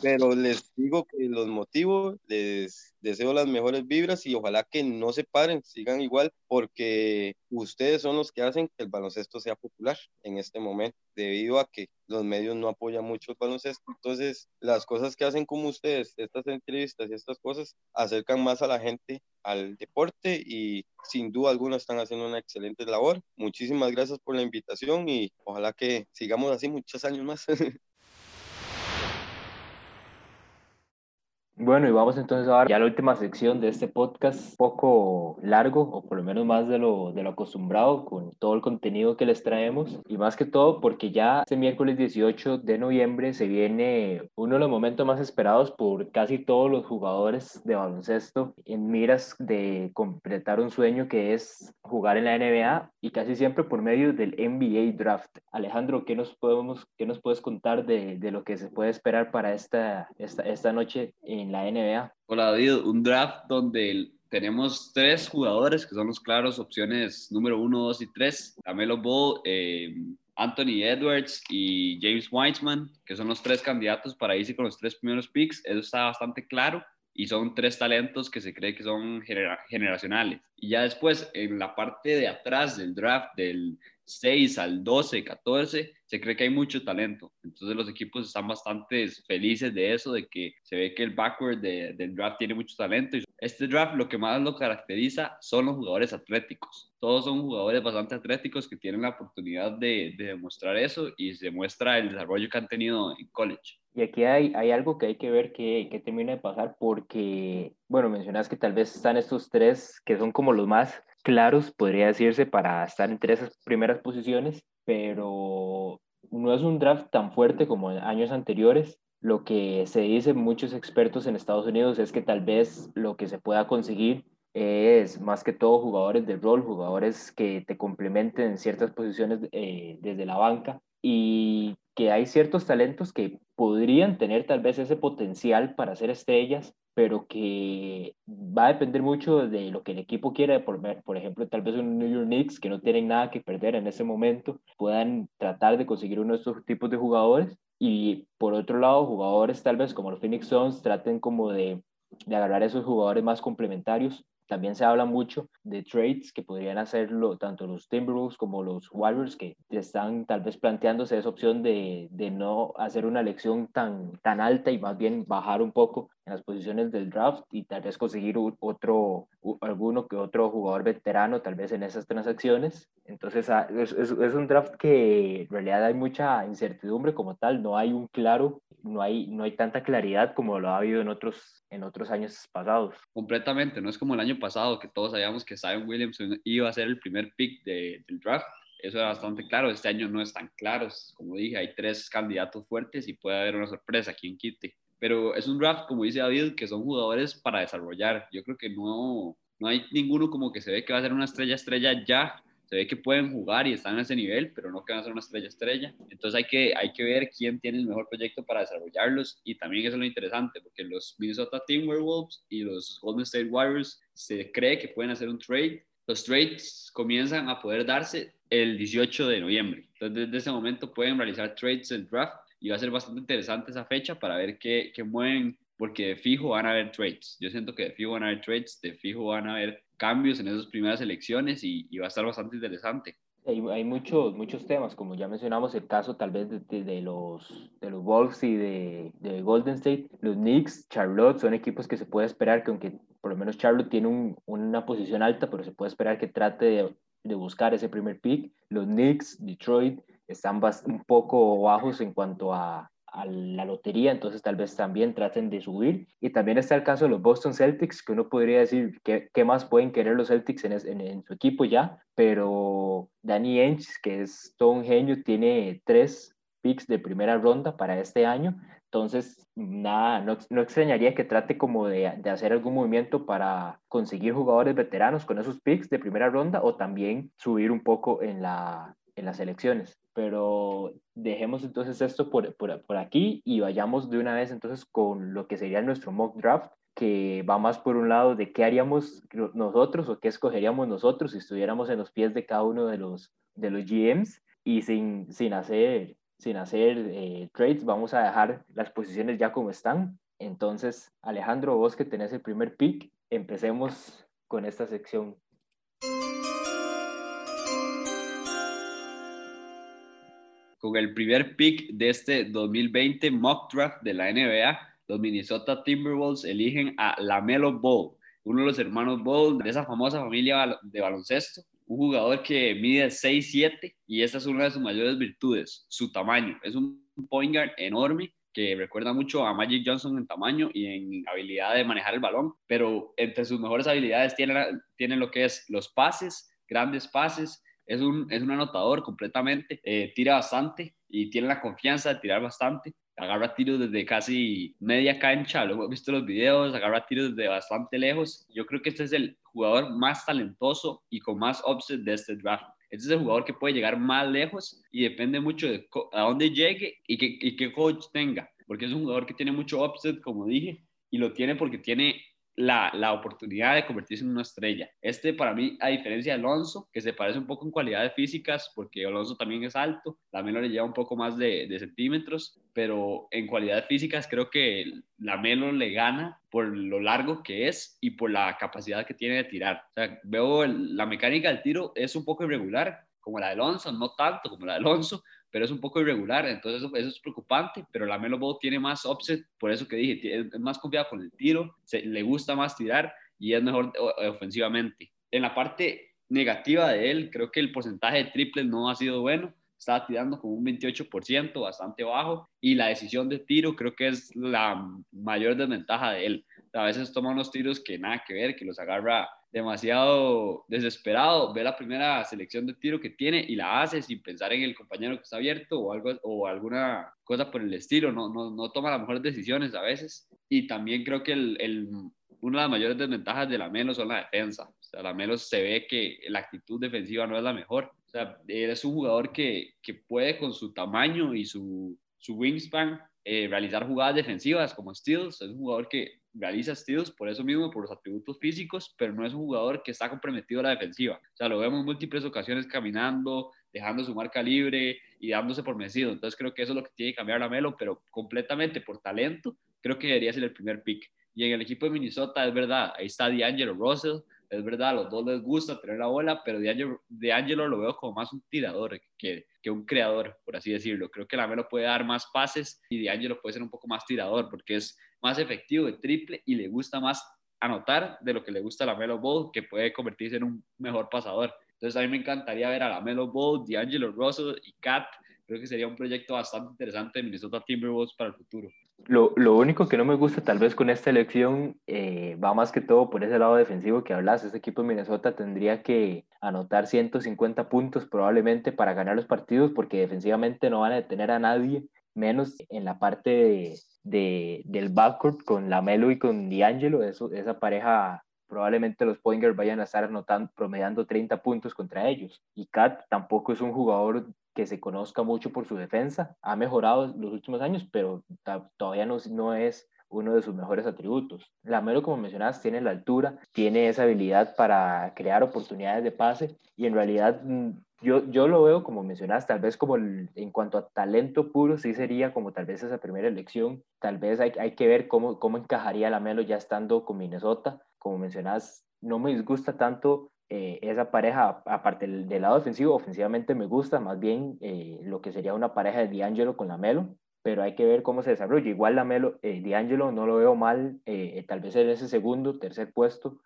pero les digo que los motivo, les deseo las mejores vibras y ojalá que no se paren, sigan igual, porque ustedes son los que hacen que el baloncesto sea popular en este momento, debido a que los medios no apoyan mucho el baloncesto. Entonces, las cosas que hacen como ustedes, estas entrevistas y estas cosas, acercan más a la gente al deporte y sin duda alguna están haciendo una excelente labor. Muchísimas gracias por la invitación y ojalá que sigamos así muchos años más. Bueno, y vamos entonces a ya la última sección de este podcast, poco largo, o por lo menos más de lo, de lo acostumbrado, con todo el contenido que les traemos. Y más que todo porque ya este miércoles 18 de noviembre se viene uno de los momentos más esperados por casi todos los jugadores de baloncesto en miras de completar un sueño que es jugar en la NBA y casi siempre por medio del NBA Draft. Alejandro, ¿qué nos, podemos, qué nos puedes contar de, de lo que se puede esperar para esta, esta, esta noche? en la NBA. Hola David, un draft donde tenemos tres jugadores que son los claros opciones número uno, dos y tres. Camelo Ball, eh, Anthony Edwards y James Wiseman, que son los tres candidatos para irse con los tres primeros picks. Eso está bastante claro y son tres talentos que se cree que son generacionales. Y ya después, en la parte de atrás del draft, del 6 al 12, 14, se cree que hay mucho talento. Entonces los equipos están bastante felices de eso, de que se ve que el backward del draft tiene mucho talento. Este draft lo que más lo caracteriza son los jugadores atléticos. Todos son jugadores bastante atléticos que tienen la oportunidad de, de demostrar eso y se muestra el desarrollo que han tenido en college. Y aquí hay, hay algo que hay que ver que, que termina de pasar porque, bueno, mencionas que tal vez están estos tres que son como los más claros, podría decirse, para estar entre esas primeras posiciones, pero no es un draft tan fuerte como en años anteriores. Lo que se dice muchos expertos en Estados Unidos es que tal vez lo que se pueda conseguir es más que todo jugadores de rol, jugadores que te complementen en ciertas posiciones eh, desde la banca y que hay ciertos talentos que podrían tener tal vez ese potencial para ser estrellas, pero que va a depender mucho de lo que el equipo quiera. Por, por ejemplo, tal vez un New York Knicks que no tienen nada que perder en ese momento puedan tratar de conseguir uno de estos tipos de jugadores. Y por otro lado, jugadores tal vez como los Phoenix Suns traten como de, de agarrar esos jugadores más complementarios también se habla mucho de trades que podrían hacerlo tanto los Timberwolves como los Warriors, que están tal vez planteándose esa opción de, de no hacer una elección tan, tan alta y más bien bajar un poco en las posiciones del draft y tal vez conseguir otro, alguno que otro jugador veterano tal vez en esas transacciones. Entonces ah, es, es, un draft que en realidad hay mucha incertidumbre como tal, no hay un claro, no hay, no hay tanta claridad como lo ha habido en otros, en otros años pasados. Completamente, no es como el año pasado que todos sabíamos que Zion Williamson iba a ser el primer pick de, del draft. Eso era bastante claro. Este año no es tan claro. Como dije, hay tres candidatos fuertes y puede haber una sorpresa. quien quite? Pero es un draft, como dice David, que son jugadores para desarrollar. Yo creo que no, no hay ninguno como que se ve que va a ser una estrella estrella ya se ve que pueden jugar y están a ese nivel, pero no que van a ser una estrella estrella. Entonces hay que, hay que ver quién tiene el mejor proyecto para desarrollarlos y también eso es lo interesante, porque los Minnesota Timberwolves y los Golden State Warriors se cree que pueden hacer un trade. Los trades comienzan a poder darse el 18 de noviembre. Entonces desde ese momento pueden realizar trades del draft y va a ser bastante interesante esa fecha para ver qué, qué mueven porque de fijo van a haber trades. Yo siento que de fijo van a haber trades, de fijo van a haber cambios en esas primeras elecciones y, va a estar bastante interesante. Hay, hay, muchos, muchos temas, como ya mencionamos, el caso tal vez de, de, los, de los Wolves y de, de, Golden State, los Knicks, Charlotte, son equipos que se puede esperar que aunque por lo menos Charlotte tiene un, una posición alta, pero se puede esperar que trate de, de buscar ese primer pick. Los Knicks, Detroit, están un poco bajos en cuanto a, a la lotería, entonces tal vez también traten de subir. Y también está el caso de los Boston Celtics, que uno podría decir que, qué más pueden querer los Celtics en, en, su equipo ya, pero Danny Ainge, que es todo un genio, tiene tres picks de primera ronda para este año. Entonces, nada, no, no extrañaría que trate como de, de, hacer algún movimiento para conseguir jugadores veteranos con esos picks de primera ronda o también subir un poco en, la, en las elecciones pero dejemos entonces esto por, por, por, aquí y vayamos de una vez entonces con lo que sería nuestro mock draft, que va más por un lado de qué haríamos nosotros o qué escogeríamos nosotros si estuviéramos en los pies de cada uno de los, de los GMs y sin, sin hacer, sin hacer eh, trades, vamos a dejar las posiciones ya como están. Entonces, Alejandro, vos que tenés el primer pick, empecemos con esta sección. Con el primer pick de este 2020 mock draft de la NBA, los Minnesota Timberwolves eligen a Lamelo Ball, uno de los hermanos Ball de esa famosa familia de baloncesto, un jugador que mide 6'7 y esta es una de sus mayores virtudes, su tamaño. Es un point guard enorme que recuerda mucho a Magic Johnson en tamaño y en habilidad de manejar el balón, pero entre sus mejores habilidades tiene, tiene lo que es los pases, grandes pases, es un, es un anotador completamente, eh, tira bastante y tiene la confianza de tirar bastante. Agarra tiros desde casi media cancha, luego he visto los videos, agarra tiros desde bastante lejos. Yo creo que este es el jugador más talentoso y con más offset de este draft. Este es el jugador que puede llegar más lejos y depende mucho de a dónde llegue y, y qué coach tenga, porque es un jugador que tiene mucho offset, como dije, y lo tiene porque tiene la, la, oportunidad de convertirse en una estrella. Este para mí, a diferencia de Alonso, que se parece un poco en cualidades físicas, porque Alonso también es alto, la Melo le lleva un poco más de, de centímetros, pero en cualidades físicas creo que la Melo le gana por lo largo que es y por la capacidad que tiene de tirar. Veo la mecánica del tiro es un poco irregular, como la de Alonso, no tanto como la de Alonso, pero es un poco irregular, entonces eso, es preocupante, pero la Melo Ball tiene más offset, por eso que dije, es más confiado con el tiro, se, le gusta más tirar y es mejor ofensivamente. En la parte negativa de él, creo que el porcentaje de triples no ha sido bueno, estaba tirando con un 28%, bastante bajo, y la decisión de tiro creo que es la mayor desventaja de él. A veces toma unos tiros que nada que ver, que los agarra demasiado desesperado, ve la primera selección de tiro que tiene y la hace sin pensar en el compañero que está abierto o, algo, o alguna cosa por el estilo, no, no, no toma las mejores decisiones a veces. Y también creo que el, el, una de las mayores desventajas de la Melo son la defensa. O sea, la Melo se ve que la actitud defensiva no es la mejor. O sea, es un jugador que, que puede con su tamaño y su, su wingspan eh, realizar jugadas defensivas como steals. Es un jugador que realiza steals por eso mismo, por los atributos físicos, pero no es un jugador que está comprometido a la defensiva. O sea, lo vemos en múltiples ocasiones caminando, dejando su marca libre y dándose por vencido. Entonces creo que eso es lo que tiene que cambiar la Melo, pero completamente por talento, creo que debería ser el primer pick. Y en el equipo de Minnesota es verdad, ahí está D'Angelo Russell, es verdad, los dos les gusta tener la bola, pero D'Angelo, lo veo como más un tirador que, que un creador, por así decirlo. Creo que la Melo puede dar más pases y D'Angelo puede ser un poco más tirador porque es más efectivo de triple y le gusta más anotar de lo que le gusta a la Melo Ball, que puede convertirse en un mejor pasador. Entonces a mí me encantaría ver a la Melo Ball, D'Angelo Russell y Kat. Creo que sería un proyecto bastante interesante de Minnesota Timberwolves para el futuro. Lo, lo, único que no me gusta tal vez con esta elección eh, va más que todo por ese lado defensivo que hablas. Este equipo de Minnesota tendría que anotar 150 puntos probablemente para ganar los partidos porque defensivamente no van a detener a nadie, menos en la parte de, de, del backcourt con Lamelo y con D'Angelo, esa pareja probablemente los Poingers vayan a estar anotando, promediando 30 puntos contra ellos. Y Kat tampoco es un jugador que se conozca mucho por su defensa, ha mejorado los últimos años, pero todavía no, no es uno de sus mejores atributos. Lamelo, como mencionabas, tiene la altura, tiene esa habilidad para crear oportunidades de pase y en realidad mm, yo, yo lo veo, como mencionas, tal vez como en cuanto a talento puro, sí sería como tal vez esa primera elección. Tal vez hay, hay que ver cómo, cómo encajaría la Melo ya estando con Minnesota. Como mencionas, no me disgusta tanto eh, esa pareja, aparte del, lado defensivo, ofensivamente me gusta más bien eh, lo que sería una pareja de D'Angelo con la Melo pero hay que ver cómo se desarrolla. Igual la Melo, eh, D'Angelo no lo veo mal, eh, tal vez en ese segundo, tercer puesto,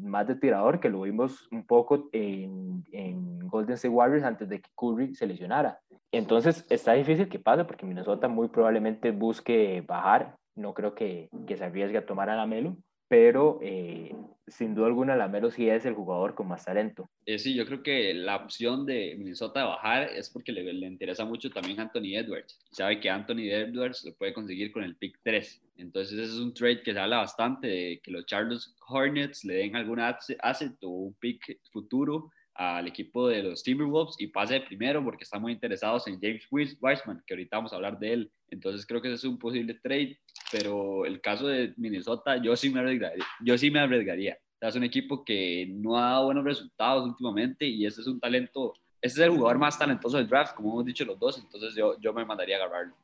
más de tirador, que lo vimos un poco en, en, Golden State Warriors antes de que Curry se lesionara. Entonces está difícil que pase porque Minnesota muy probablemente busque bajar, no creo que, que se arriesgue a tomar a la Melo, pero eh, sin duda alguna Lamelo sí es el jugador con más talento. Eh, sí, yo creo que la opción de Minnesota de bajar es porque le, le, interesa mucho también Anthony Edwards. Sabe que Anthony Edwards lo puede conseguir con el pick 3. Entonces ese es un trade que se habla bastante de que los Charlotte Hornets le den algún asset o un pick futuro al equipo de los Timberwolves y pase primero porque están muy interesados en James Wiseman, que ahorita vamos a hablar de él. Entonces creo que ese es un posible trade, pero el caso de Minnesota yo sí me arriesgaría. Yo sí me arriesgaría. es un equipo que no ha dado buenos resultados últimamente y ese es un talento, ese es el jugador más talentoso del draft, como hemos dicho los dos, entonces yo, yo me mandaría a agarrarlo.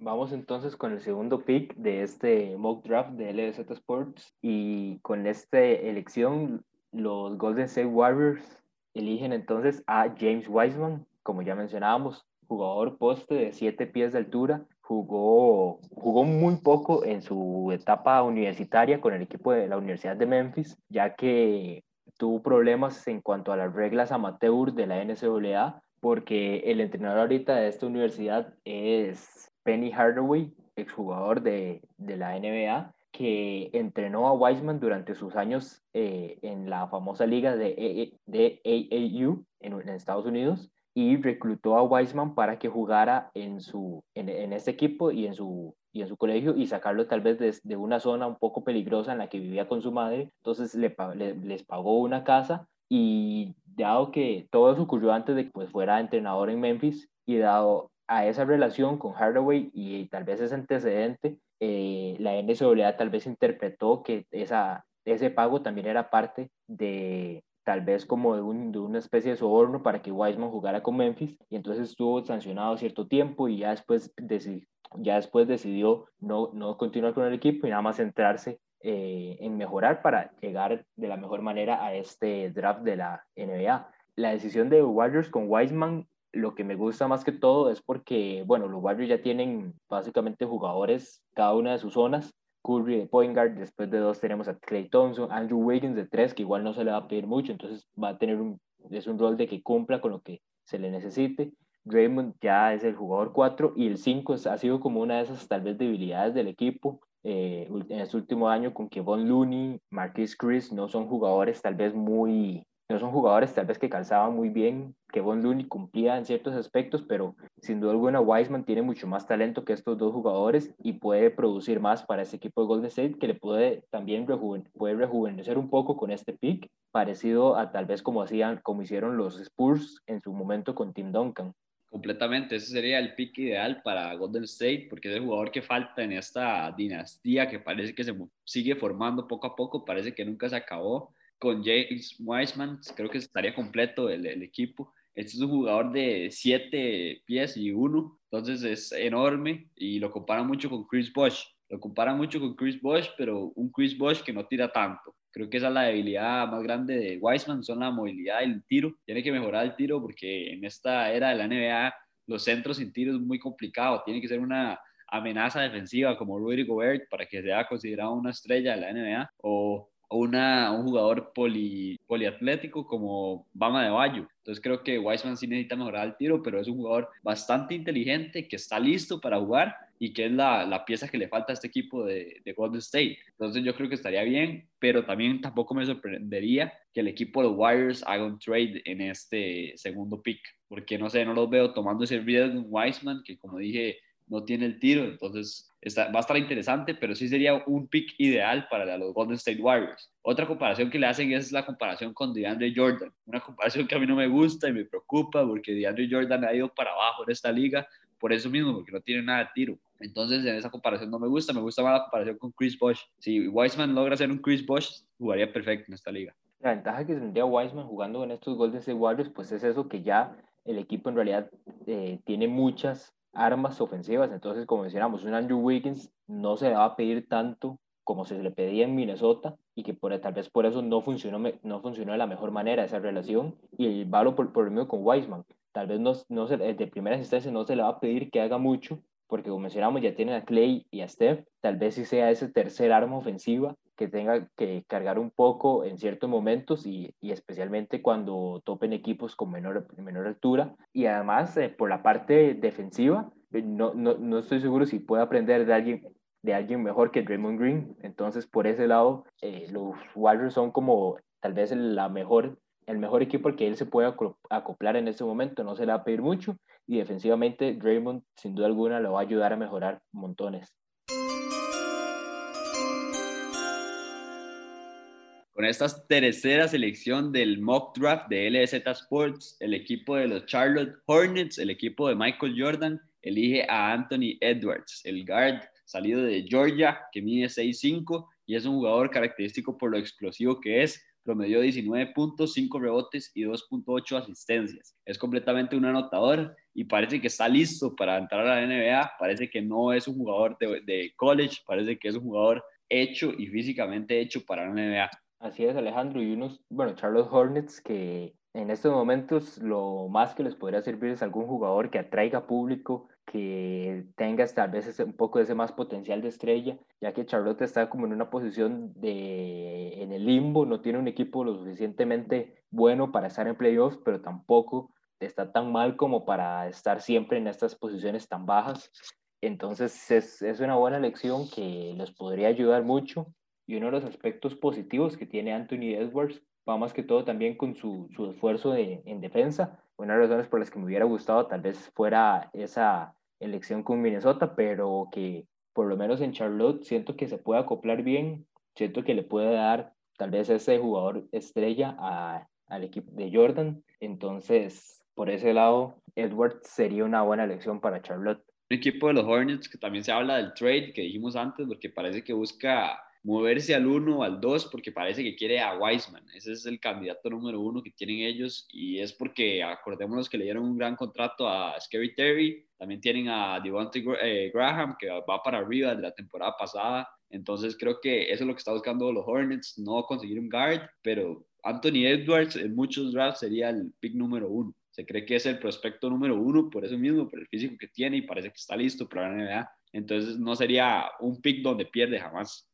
Vamos entonces con el segundo pick de este mock draft de LZ Sports y con esta elección los Golden State Warriors eligen entonces a James Wiseman, como ya mencionábamos, jugador poste de 7 pies de altura, jugó, jugó muy poco en su etapa universitaria con el equipo de la Universidad de Memphis, ya que tuvo problemas en cuanto a las reglas amateur de la NCAA, porque el entrenador ahorita de esta universidad es Penny Hardaway, exjugador de, de la NBA, que entrenó a Wiseman durante sus años eh, en la famosa liga de, e, de AAU en, en, Estados Unidos y reclutó a Wiseman para que jugara en, su, en, en este equipo y en, su, y en su colegio y sacarlo tal vez de, de, una zona un poco peligrosa en la que vivía con su madre. Entonces le, le, les pagó una casa y dado que todo eso ocurrió antes de que pues, fuera entrenador en Memphis y dado a esa relación con Hardaway y tal vez ese antecedente, eh, la NCAA tal vez interpretó que esa, ese pago también era parte de tal vez como de, un, de, una especie de soborno para que Wiseman jugara con Memphis y entonces estuvo sancionado cierto tiempo y ya después, decidió, ya después decidió no, no continuar con el equipo y nada más centrarse eh, en mejorar para llegar de la mejor manera a este draft de la NBA. La decisión de Warriors con Wiseman lo que me gusta más que todo es porque, bueno, los Warriors ya tienen básicamente jugadores cada una de sus zonas Curry de point guard, después de dos tenemos a Clay Thompson, Andrew Wiggins de tres, que igual no se le va a pedir mucho, entonces va a tener un, es un rol de que cumpla con lo que se le necesite. Draymond ya es el jugador 4 y el 5 ha sido como una de esas tal vez debilidades del equipo eh, en este último año con que Von Looney, Marquis Chris no son jugadores tal vez muy no son jugadores tal vez que calzaban muy bien, que Von Looney cumplía en ciertos aspectos, pero sin duda alguna Wiseman tiene mucho más talento que estos dos jugadores y puede producir más para ese equipo de Golden State que le puede también rejuven, puede rejuvenecer un poco con este pick, parecido a tal vez como hacían, como hicieron los Spurs en su momento con Tim Duncan. Completamente, ese sería el pick ideal para Golden State porque es el jugador que falta en esta dinastía que parece que se sigue formando poco a poco, parece que nunca se acabó con James Wiseman, creo que estaría completo el, el equipo. Este es un jugador de 7 pies y 1, entonces es enorme y lo compara mucho con Chris Bosh. Lo compara mucho con Chris Bosh, pero un Chris Bosh que no tira tanto. Creo que esa es la debilidad más grande de Wiseman, son la movilidad y el tiro. Tiene que mejorar el tiro porque en esta era de la NBA los centros sin tiro es muy complicado. Tiene que ser una amenaza defensiva como Rudy Gobert para que sea considerado una estrella de la NBA o una, un jugador poli, poliatlético como Bama de Bayo. Entonces creo que Wiseman sí necesita mejorar el tiro, pero es un jugador bastante inteligente, que está listo para jugar y que es la, la pieza que le falta a este equipo de, de, Golden State. Entonces yo creo que estaría bien, pero también tampoco me sorprendería que el equipo de los Warriors haga un trade en este segundo pick, porque no sé, no los veo tomando ese riesgo en Wiseman, que como dije, no tiene el tiro, entonces está, va a estar interesante, pero sí sería un pick ideal para los Golden State Warriors. Otra comparación que le hacen es la comparación con DeAndre Jordan, una comparación que a mí no me gusta y me preocupa porque DeAndre Jordan ha ido para abajo en esta liga por eso mismo, porque no tiene nada de tiro. Entonces, en esa comparación no me gusta, me gusta más la comparación con Chris Bosh. Si Wiseman logra ser un Chris Bosh, jugaría perfecto en esta liga. La ventaja que tendría Wiseman jugando en estos Golden State Warriors, pues es eso que ya el equipo en realidad eh, tiene muchas armas ofensivas. Entonces, como mencionamos, un Andrew Wiggins no se le va a pedir tanto como se le pedía en Minnesota y que por, tal vez por eso no funcionó, no funcionó de la mejor manera esa relación y el valor por, por medio con Wiseman. Tal vez no, no se, de primera instancia no se le va a pedir que haga mucho porque como mencionamos ya tienen a Clay y a Steph, tal vez si sea ese tercer arma ofensiva que tenga que cargar un poco en ciertos momentos y, especialmente cuando topen equipos con menor, menor altura. Y además, eh, por la parte defensiva, eh, no, no, no, estoy seguro si puede aprender de alguien, de alguien mejor que Draymond Green. Entonces, por ese lado, eh, los Warriors son como tal vez la mejor, el mejor equipo al que él se puede acoplar en este momento. No se le va a pedir mucho y defensivamente Draymond sin duda alguna lo va a ayudar a mejorar montones. Con esta tercera selección del mock draft de LZ Sports, el equipo de los Charlotte Hornets, el equipo de Michael Jordan, elige a Anthony Edwards, el guard salido de Georgia, que mide 6'5 y es un jugador característico por lo explosivo que es. Promedió 19 puntos, 5 rebotes y 2.8 asistencias. Es completamente un anotador y parece que está listo para entrar a la NBA. Parece que no es un jugador de, de college, parece que es un jugador hecho y físicamente hecho para la NBA. Así es, Alejandro. Y unos, bueno, Charlotte Hornets que en estos momentos lo más que les podría servir es algún jugador que atraiga público, que tenga tal vez un poco de ese más potencial de estrella, ya que Charlotte está como en una posición de en el limbo, no tiene un equipo lo suficientemente bueno para estar en playoffs, pero tampoco está tan mal como para estar siempre en estas posiciones tan bajas. Entonces es, es una buena elección que les podría ayudar mucho y uno de los aspectos positivos que tiene Anthony Edwards va más que todo también con su, su esfuerzo de, en defensa. Una de las razones por las que me hubiera gustado tal vez fuera esa elección con Minnesota, pero que por lo menos en Charlotte siento que se puede acoplar bien, siento que le puede dar tal vez ese jugador estrella a, al equipo de Jordan. Entonces, por ese lado, Edwards sería una buena elección para Charlotte. Un equipo de los Hornets que también se habla del trade que dijimos antes, porque parece que busca moverse al 1 o al 2 porque parece que quiere a Wiseman. Ese es el candidato número uno que tienen ellos y es porque acordémonos que le dieron un gran contrato a Scary Terry. También tienen a Devontae eh, Graham que va para arriba de la temporada pasada. Entonces creo que eso es lo que está buscando los Hornets, no conseguir un guard, pero Anthony Edwards en muchos drafts sería el pick número uno. Se cree que es el prospecto número uno por eso mismo, por el físico que tiene y parece que está listo para la NBA. Entonces no sería un pick donde pierde jamás.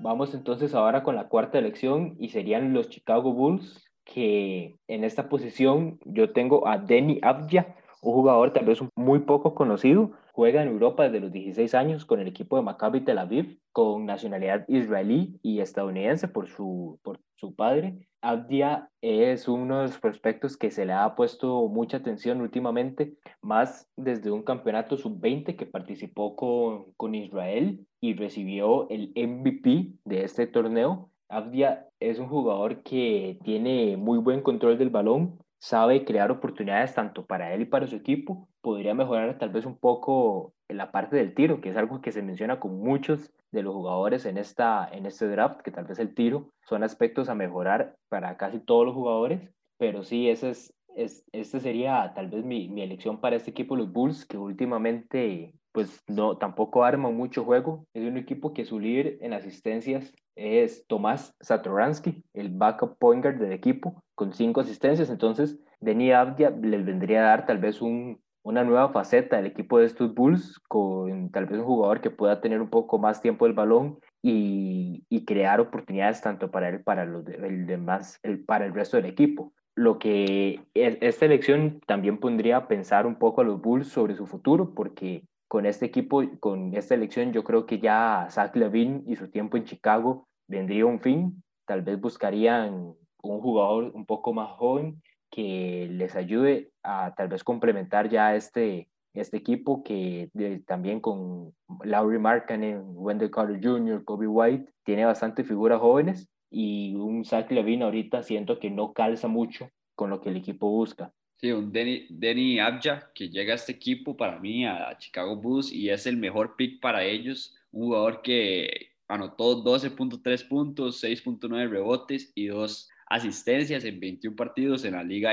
Vamos entonces ahora con la cuarta elección y serían los Chicago Bulls, que en esta posición yo tengo a Denny Abdia, un jugador tal vez muy poco conocido, juega en Europa desde los 16 años con el equipo de Maccabi Tel Aviv, con nacionalidad israelí y estadounidense por su, por su padre. Abdia es uno de los prospectos que se le ha puesto mucha atención últimamente, más desde un campeonato sub-20 que participó con, con Israel y recibió el MVP de este torneo. Abdia es un jugador que tiene muy buen control del balón, sabe crear oportunidades tanto para él y para su equipo, podría mejorar tal vez un poco la parte del tiro, que es algo que se menciona con muchos de los jugadores en, esta, en este draft, que tal vez el tiro son aspectos a mejorar para casi todos los jugadores, pero sí, ese es, es, este sería tal vez mi, mi elección para este equipo, los Bulls, que últimamente pues no, tampoco arma mucho juego. Es un equipo que su líder en asistencias es Tomás Satoransky, el backup point guard del equipo, con cinco asistencias. Entonces, Denis Abdia les vendría a dar tal vez un, una nueva faceta del equipo de estos Bulls, con tal vez un jugador que pueda tener un poco más tiempo del balón y, y crear oportunidades tanto para él para los el demás, el, para el resto del equipo. Lo que esta elección también pondría a pensar un poco a los Bulls sobre su futuro, porque con este equipo, con esta elección, yo creo que ya Zach Levine y su tiempo en Chicago vendría un fin. Tal vez buscarían un jugador un poco más joven que les ayude a tal vez complementar ya este, este equipo que también con Laurie Markkanen, Wendell Carter Jr., Kobe White, tiene bastante figuras jóvenes y un Zach Levine ahorita siento que no calza mucho con lo que el equipo busca. Sí, un Denny, Abja que llega a este equipo para mí, a Chicago Bulls, y es el mejor pick para ellos. Un jugador que anotó 12.3 puntos, 6.9 rebotes y 2 asistencias en 21 partidos en la liga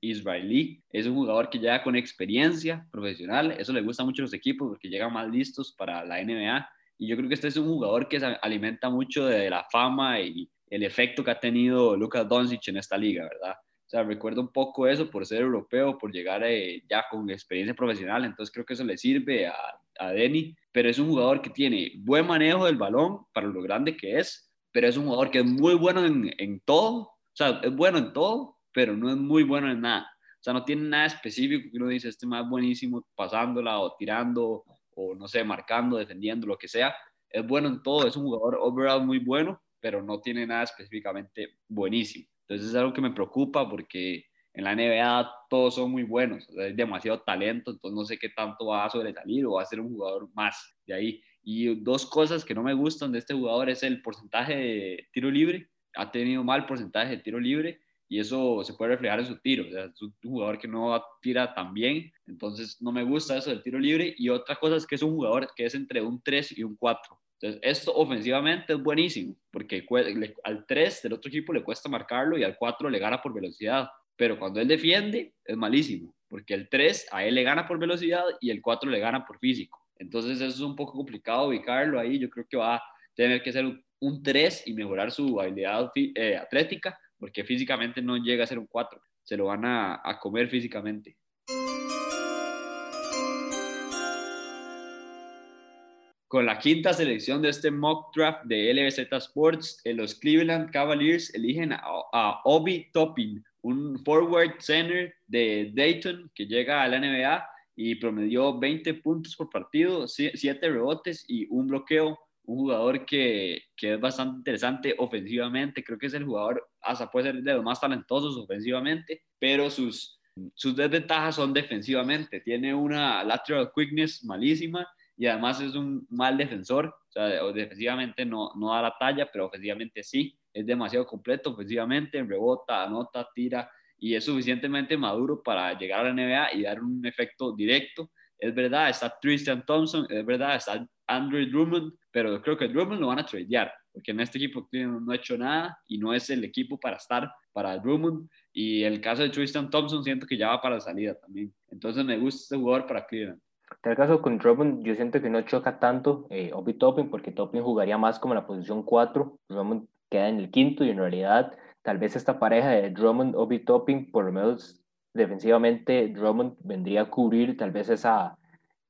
israelí. Es un jugador que llega con experiencia profesional. Eso le gusta mucho a los equipos porque llegan más listos para la NBA. Y yo creo que este es un jugador que alimenta mucho de la fama y el efecto que ha tenido Lucas Doncic en esta liga, ¿verdad? Sea, recuerdo un poco eso por ser europeo, por llegar eh, ya con experiencia profesional, entonces creo que eso le sirve a, a Denny, pero es un jugador que tiene buen manejo del balón para lo grande que es, pero es un jugador que es muy bueno en, en todo, o sea, es bueno en todo, pero no es muy bueno en nada. O sea, no tiene nada específico que uno dice, este más buenísimo pasándola o tirando o no sé, marcando, defendiendo, lo que sea. Es bueno en todo, es un jugador overall muy bueno, pero no tiene nada específicamente buenísimo. Entonces es algo que me preocupa porque en la NBA todos son muy buenos, hay demasiado talento, entonces no sé qué tanto va a sobresalir o va a ser un jugador más de ahí. Y dos cosas que no me gustan de este jugador es el porcentaje de tiro libre, ha tenido mal porcentaje de tiro libre y eso se puede reflejar en su tiro, o sea, es un jugador que no tira tan bien, entonces no me gusta eso del tiro libre y otra cosa es que es un jugador que es entre un 3 y un 4. Entonces, esto ofensivamente es buenísimo, porque al 3 del otro equipo le cuesta marcarlo y al 4 le gana por velocidad. Pero cuando él defiende, es malísimo, porque el 3 a él le gana por velocidad y el 4 le gana por físico. Entonces, eso es un poco complicado ubicarlo ahí. Yo creo que va a tener que ser un 3 y mejorar su habilidad eh, atlética, porque físicamente no llega a ser un 4. Se lo van a, a comer físicamente. Con la quinta selección de este mock draft de LBZ Sports, eh, los Cleveland Cavaliers eligen a, Obi Toppin, un forward center de Dayton que llega a la NBA y promedió 20 puntos por partido, 7 rebotes y un bloqueo. Un jugador que, que, es bastante interesante ofensivamente. Creo que es el jugador, hasta puede ser de los más talentosos ofensivamente, pero sus, sus desventajas son defensivamente. Tiene una lateral quickness malísima y además es un mal defensor, o sea, defensivamente no, no da la talla, pero ofensivamente sí. es demasiado completo ofensivamente, rebota, anota, tira y es suficientemente maduro para llegar a la NBA y dar un efecto directo. Es verdad, está Tristan Thompson, es verdad, está Andrew Drummond, pero yo creo que Drummond lo van a tradear, porque en este equipo no ha hecho nada y no es el equipo para estar para Drummond. Y el caso de Tristan Thompson siento que ya va para la salida también. Entonces me gusta este jugador para Cleveland. En el caso con Drummond, yo siento que no choca tanto eh, Obi Toppin, porque Toppin jugaría más como la posición 4. Drummond queda en el quinto y en realidad tal vez esta pareja de Drummond, Obi Topping, por lo menos defensivamente, Drummond vendría a cubrir tal vez esa,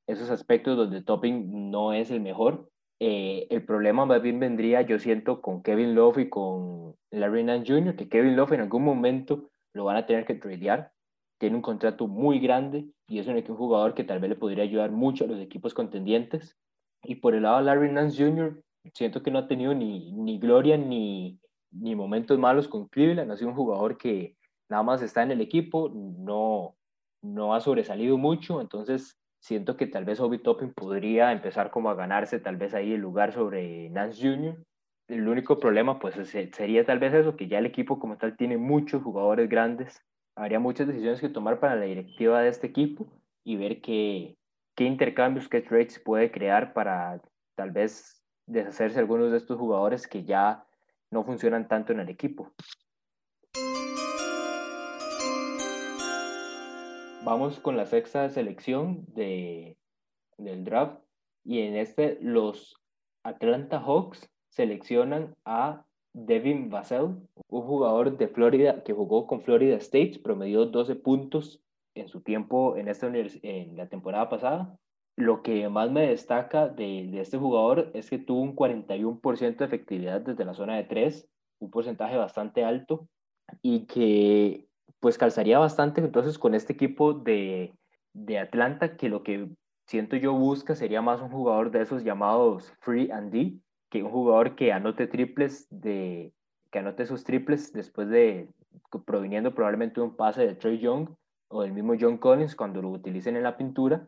esos aspectos donde Topping no es el mejor. Eh, el problema más bien vendría, yo siento, con Kevin Love y con Larry Nance Jr., que Kevin Love en algún momento lo van a tener que tradear. Tiene un contrato muy grande y es un, jugador que tal vez le podría ayudar mucho a los equipos contendientes. Y por el lado de Larry Nance Jr., siento que no ha tenido ni, ni gloria ni, ni momentos malos con Cleveland. Ha sido un jugador que nada más está en el equipo, no, no ha sobresalido mucho. Entonces, siento que tal vez Obi Toppin podría empezar como a ganarse tal vez ahí el lugar sobre Nance Jr. El único problema pues sería tal vez eso, que ya el equipo como tal tiene muchos jugadores grandes. Habría muchas decisiones que tomar para la directiva de este equipo y ver qué, qué intercambios, qué trades puede crear para tal vez deshacerse algunos de estos jugadores que ya no funcionan tanto en el equipo. Vamos con la sexta selección de, del draft y en este los Atlanta Hawks seleccionan a Devin Vassell, un jugador de Florida que jugó con Florida State, promedió 12 puntos en su tiempo en, esta en la temporada pasada. Lo que más me destaca de, este jugador es que tuvo un 41% de efectividad desde la zona de 3, un porcentaje bastante alto y que pues calzaría bastante entonces con este equipo de, de Atlanta, que lo que siento yo busca sería más un jugador de esos llamados free and D, que un jugador que anote triples de que anote sus triples después de proviniendo probablemente un pase de Trey Young o del mismo John Collins cuando lo utilicen en la pintura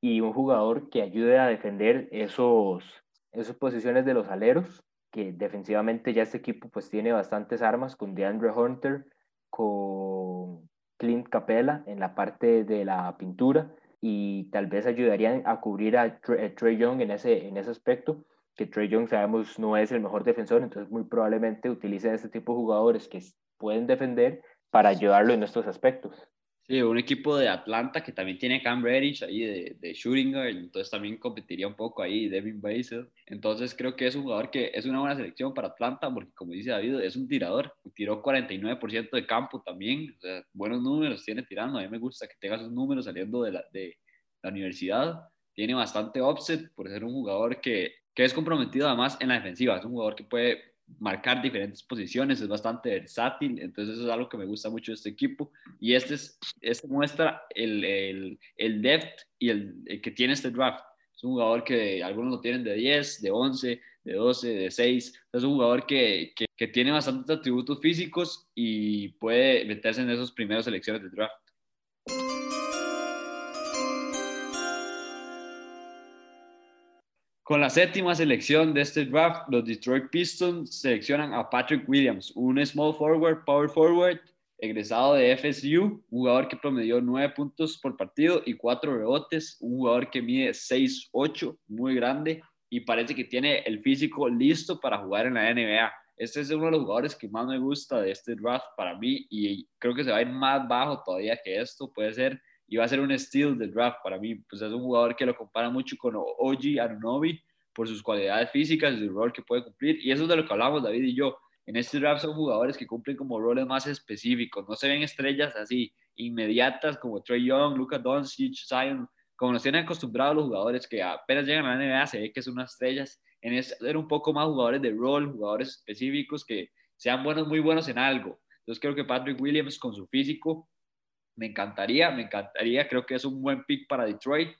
y un jugador que ayude a defender esos esas posiciones de los aleros que defensivamente ya este equipo pues tiene bastantes armas con DeAndre Hunter con Clint Capella en la parte de la pintura y tal vez ayudarían a cubrir a Trey Young en ese, en ese aspecto, que Trey Young sabemos no es el mejor defensor, entonces muy probablemente utilicen este tipo de jugadores que pueden defender para ayudarlo en estos aspectos. Sí, un equipo de Atlanta que también tiene Cam Reddish ahí de, de shooting entonces también competiría un poco ahí Devin Basel. Entonces creo que es un jugador que es una buena selección para Atlanta porque como dice David, es un tirador. Tiró 49% de campo también, o sea, buenos números tiene tirando. A mí me gusta que tenga esos números saliendo de la, de la universidad. Tiene bastante offset por ser un jugador que, que es comprometido además en la defensiva. Es un jugador que puede marcar diferentes posiciones, es bastante versátil, entonces eso es algo que me gusta mucho de este equipo y este, es, este muestra el, el, el depth y el, que tiene este draft. Es un jugador que algunos lo tienen de 10, de 11, de 12, de 6. Es un jugador que, que, que tiene bastantes atributos físicos y puede meterse en esas primeras selecciones de draft. Con la séptima selección de este draft, los Detroit Pistons seleccionan a Patrick Williams, un small forward, power forward, egresado de FSU, jugador que promedió 9 puntos por partido y 4 rebotes, un jugador que mide 6'8, muy grande y parece que tiene el físico listo para jugar en la NBA. Este es uno de los jugadores que más me gusta de este draft para mí y creo que se va a ir más bajo todavía que esto, puede ser y va a ser un steal del draft para mí. Pues es un jugador que lo compara mucho con Oji Anunobi por sus cualidades físicas y el rol que puede cumplir. Y eso es de lo que hablamos David y yo. En este draft son jugadores que cumplen como roles más específicos. No se ven estrellas así inmediatas como Trey Young, Luka Doncic, Zion, como nos tienen acostumbrados los jugadores que apenas llegan a la NBA se ve que son unas estrellas. En este ser un poco más jugadores de rol, jugadores específicos que sean buenos, muy buenos en algo. Entonces creo que Patrick Williams con su físico me encantaría, me encantaría, creo que es un buen pick para Detroit,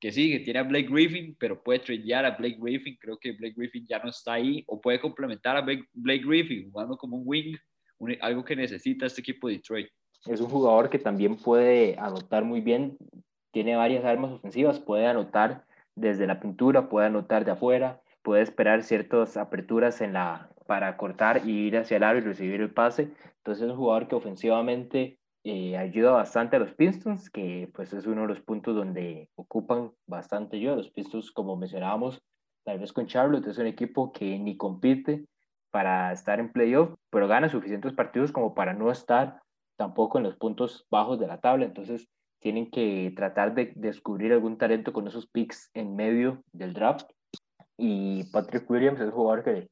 que sí, que tiene a Blake Griffin, pero puede tradear a Blake Griffin, creo que Blake Griffin ya no está ahí, o puede complementar a Blake Griffin jugando como un wing, algo que necesita este equipo de Detroit. Es un jugador que también puede anotar muy bien, tiene varias armas ofensivas, puede anotar desde la pintura, puede anotar de afuera, puede esperar ciertas aperturas en la, para cortar y ir hacia el aro y recibir el pase. Entonces es un jugador que ofensivamente eh, ayuda bastante a los Pistons, que pues es uno de los puntos donde ocupan bastante ayuda. Los Pistons, como mencionábamos, tal vez con Charlotte, es un equipo que ni compite para estar en playoff, pero gana suficientes partidos como para no estar tampoco en los puntos bajos de la tabla. Entonces tienen que tratar de descubrir algún talento con esos picks en medio del draft. Y Patrick Williams es un jugador que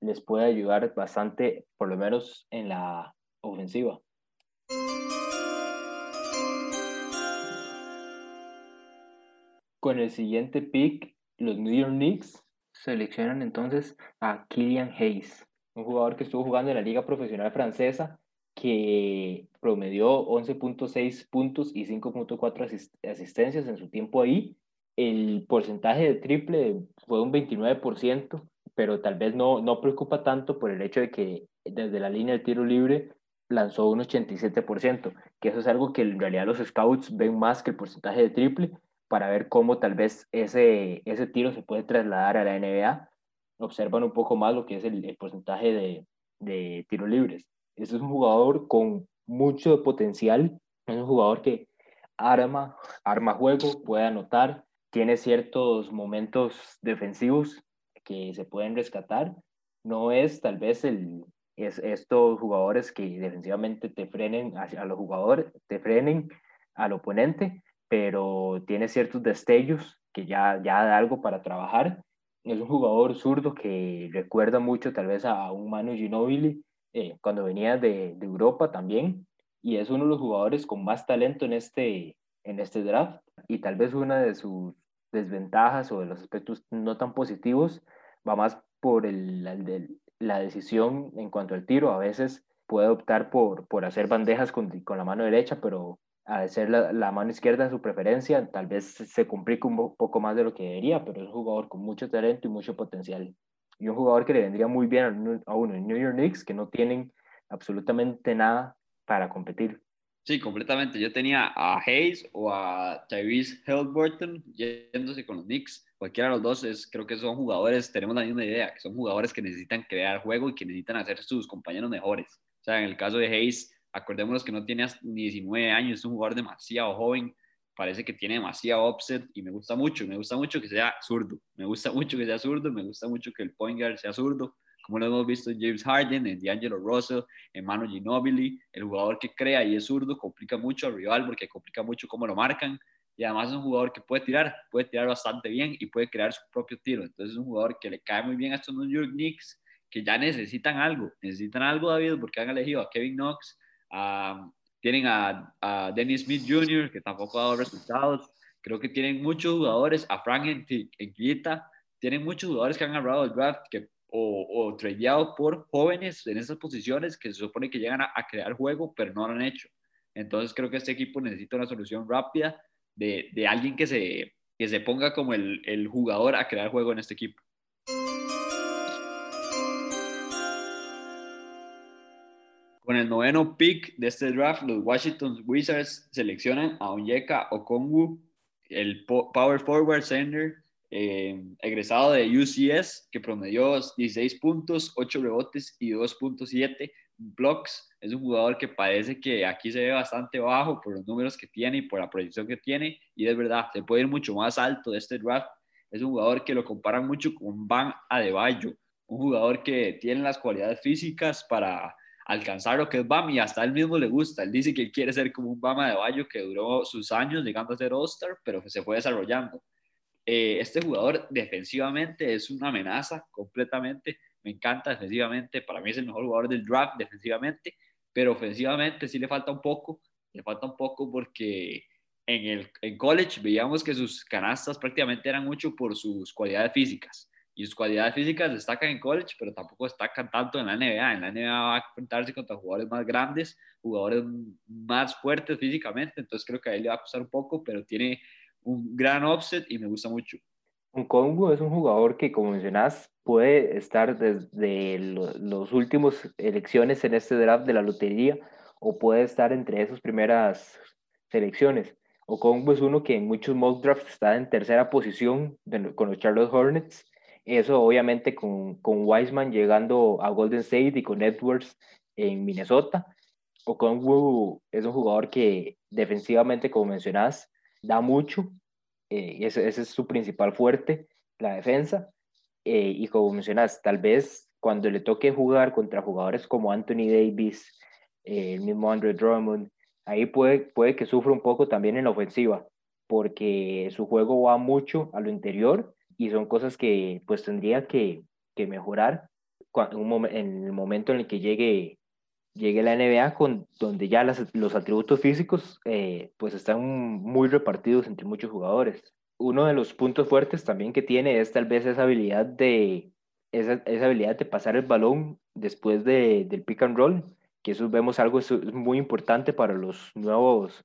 les puede ayudar bastante, por lo menos en la ofensiva. Con el siguiente pick, los New York Knicks seleccionan entonces a Killian Hayes, un jugador que estuvo jugando en la Liga Profesional Francesa, que promedió 11.6 puntos y 5.4 asistencias en su tiempo ahí. El porcentaje de triple fue un 29%, pero tal vez no, no preocupa tanto por el hecho de que desde la línea del tiro libre lanzó un 87%, que eso es algo que en realidad los scouts ven más que el porcentaje de triple, para ver cómo tal vez ese, ese tiro se puede trasladar a la NBA. Observan un poco más lo que es el, porcentaje de, de tiros libres. Ese es un jugador con mucho potencial, es un jugador que arma, arma juego, puede anotar, tiene ciertos momentos defensivos que se pueden rescatar. No es tal vez el, es estos jugadores que defensivamente te frenen a, a los jugadores, te frenen al oponente, pero tiene ciertos destellos que ya, ya da algo para trabajar. Es un jugador zurdo que recuerda mucho tal vez a un Manu Ginobili eh, cuando venía de, de, Europa también, y es uno de los jugadores con más talento en este, en este draft, y tal vez una de sus desventajas o de los aspectos no tan positivos va más por el, la decisión en cuanto al tiro. A veces puede optar por, por hacer bandejas con, con la mano derecha, pero al ser la, mano izquierda su preferencia, tal vez se complica un poco más de lo que debería, pero es un jugador con mucho talento y mucho potencial. Y un jugador que le vendría muy bien a uno en New York Knicks, que no tienen absolutamente nada para competir. Sí, completamente. Yo tenía a Hayes o a Tyrese Halliburton yéndose con los Knicks. Cualquiera de los dos es, creo que son jugadores, tenemos la misma idea, que son jugadores que necesitan crear juego y que necesitan hacer sus compañeros mejores. O sea, en el caso de Hayes, Acordémonos que no tiene ni 19 años, es un jugador demasiado joven, parece que tiene demasiado offset y me gusta mucho, me gusta mucho que sea zurdo, me gusta mucho que sea zurdo, me gusta mucho que el point guard sea zurdo, como lo hemos visto en James Harden, en D'Angelo Russell, en Manu Ginobili, el jugador que crea y es zurdo complica mucho al rival porque complica mucho cómo lo marcan y además es un jugador que puede tirar, puede tirar bastante bien y puede crear su propio tiro, entonces es un jugador que le cae muy bien a estos New York Knicks que ya necesitan algo, necesitan algo David porque han elegido a Kevin Knox, tienen a, a, Dennis Smith Jr., que tampoco ha dado resultados. Creo que tienen muchos jugadores, a Frank Enquita, tienen muchos jugadores que han agarrado el draft que, o, o tradeado por jóvenes en esas posiciones que se supone que llegan a, a, crear juego, pero no lo han hecho. Entonces creo que este equipo necesita una solución rápida de, de alguien que se, que se ponga como el, el jugador a crear juego en este equipo. Con el noveno pick de este draft, los Washington Wizards seleccionan a Onyeka Okongwu, el power forward center eh, egresado de UCS, que promedió 16 puntos, 8 rebotes y 2.7 blocks. Es un jugador que parece que aquí se ve bastante bajo por los números que tiene y por la proyección que tiene. Y es verdad, se puede ir mucho más alto de este draft. Es un jugador que lo comparan mucho con Van Adebayo, un jugador que tiene las cualidades físicas para alcanzar lo que es Bam y hasta él mismo le gusta. Él dice que quiere ser como un Bama de Bayo que duró sus años llegando a ser All-Star, pero se fue desarrollando. Eh, este jugador defensivamente es una amenaza completamente. Me encanta defensivamente. Para mí es el mejor jugador del draft defensivamente, pero ofensivamente sí le falta un poco. Le falta un poco porque en el en college veíamos que sus canastas prácticamente eran mucho por sus cualidades físicas y sus cualidades físicas destacan en college, pero tampoco destacan tanto en la NBA. En la NBA va a enfrentarse contra jugadores más grandes, jugadores más fuertes físicamente, entonces creo que a él le va a costar un poco, pero tiene un gran offset y me gusta mucho. Un Congo es un jugador que, como mencionas, puede estar desde los últimos elecciones en este draft de la lotería o puede estar entre esas primeras selecciones. Okongu es uno que en muchos mock drafts está en tercera posición con los Charlotte Hornets Eso obviamente con, con Wiseman llegando a Golden State y con Edwards en Minnesota. Okongwu es un jugador que defensivamente, como mencionás, da mucho. Eh, ese, ese, es su principal fuerte, la defensa. Eh, y como mencionás, tal vez cuando le toque jugar contra jugadores como Anthony Davis, eh, el mismo Andre Drummond, ahí puede, puede que sufra un poco también en la ofensiva, porque su juego va mucho a lo interior y son cosas que pues tendría que, que mejorar en el momento en el que llegue, llegue la NBA, con, donde ya las, los atributos físicos eh, pues están muy repartidos entre muchos jugadores. Uno de los puntos fuertes también que tiene es tal vez esa habilidad de, esa, esa habilidad de pasar el balón después de, del pick and roll, que eso vemos algo muy importante para los nuevos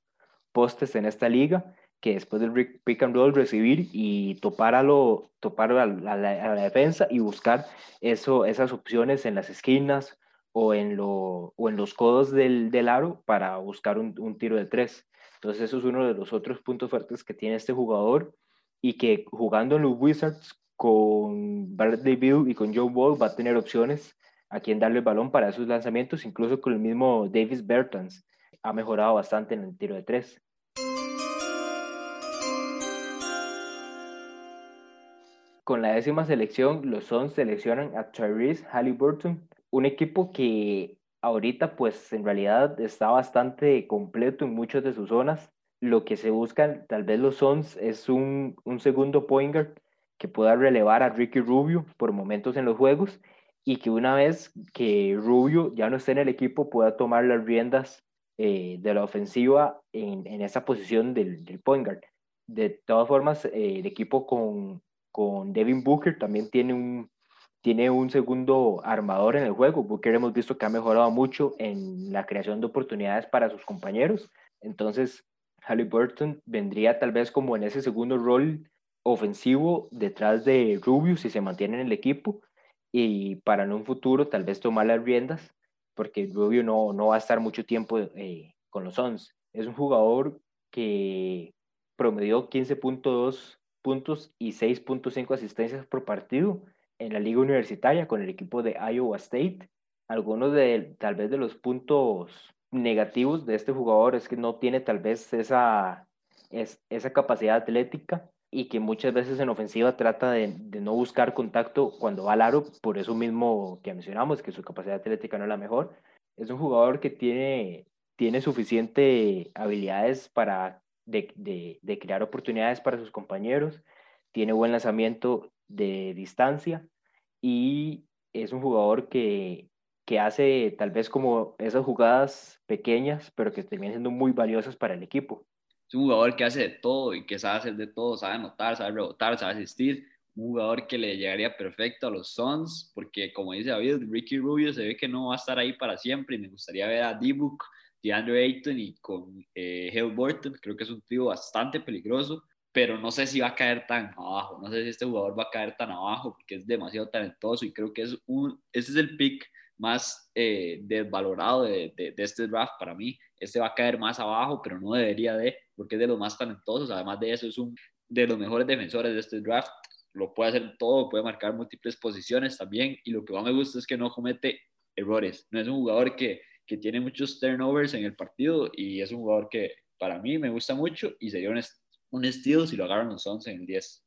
postes en esta liga, que después del pick and roll recibir y topar a, lo, topar a, la, a la defensa y buscar eso, esas opciones en las esquinas o en, lo, o en los codos del, del aro para buscar un, un, tiro de tres. Entonces eso es uno de los otros puntos fuertes que tiene este jugador y que jugando en los Wizards con Bradley Bill y con Joe Wall va a tener opciones a quien darle el balón para esos lanzamientos, incluso con el mismo Davis Bertans. Ha mejorado bastante en el tiro de tres. Con la décima selección, los Suns seleccionan a Tyrese Halliburton, un equipo que ahorita pues en realidad está bastante completo en muchas de sus zonas. Lo que se buscan tal vez los Suns es un, un segundo point guard que pueda relevar a Ricky Rubio por momentos en los juegos y que una vez que Rubio ya no esté en el equipo pueda tomar las riendas eh, de la ofensiva en, en esa posición del, del, point guard. De todas formas, eh, el equipo con, con Devin Booker también tiene un, tiene un segundo armador en el juego. Booker hemos visto que ha mejorado mucho en la creación de oportunidades para sus compañeros. Entonces, Halliburton vendría tal vez como en ese segundo rol ofensivo detrás de Rubio si se mantiene en el equipo y para en un futuro tal vez tomar las riendas, porque Rubio no, no va a estar mucho tiempo eh, con los Suns. Es un jugador que promedió 15.2 puntos y 6.5 asistencias por partido en la liga universitaria con el equipo de Iowa State. Algunos de tal vez de los puntos negativos de este jugador es que no tiene tal vez esa, es, esa capacidad atlética y que muchas veces en ofensiva trata de, de, no buscar contacto cuando va al aro, por eso mismo que mencionamos, que su capacidad atlética no es la mejor. Es un jugador que tiene, tiene suficiente habilidades para de, de, crear oportunidades para sus compañeros, tiene buen lanzamiento de distancia y es un jugador que, que hace tal vez como esas jugadas pequeñas, pero que terminan siendo muy valiosas para el equipo es un jugador que hace de todo y que sabe hacer de todo, sabe anotar, sabe rebotar, sabe asistir. Un jugador que le llegaría perfecto a los Suns, porque como dice David, Ricky Rubio se ve que no va a estar ahí para siempre y me gustaría ver a D-Book, DeAndre Ayton y con eh, Hale Burton. Creo que es un tío bastante peligroso, pero no sé si va a caer tan abajo. No sé si este jugador va a caer tan abajo porque es demasiado talentoso y creo que es un, ese es el pick más eh, desvalorado de, de, de, este draft para mí. Este va a caer más abajo, pero no debería de, porque es de los más talentosos. Además de eso, es un de los mejores defensores de este draft. Lo puede hacer todo, puede marcar múltiples posiciones también. Y lo que más me gusta es que no comete errores. No es un jugador que, que tiene muchos turnovers en el partido y es un jugador que para mí me gusta mucho y sería un, un estilo si lo agarran los 11 en el 10.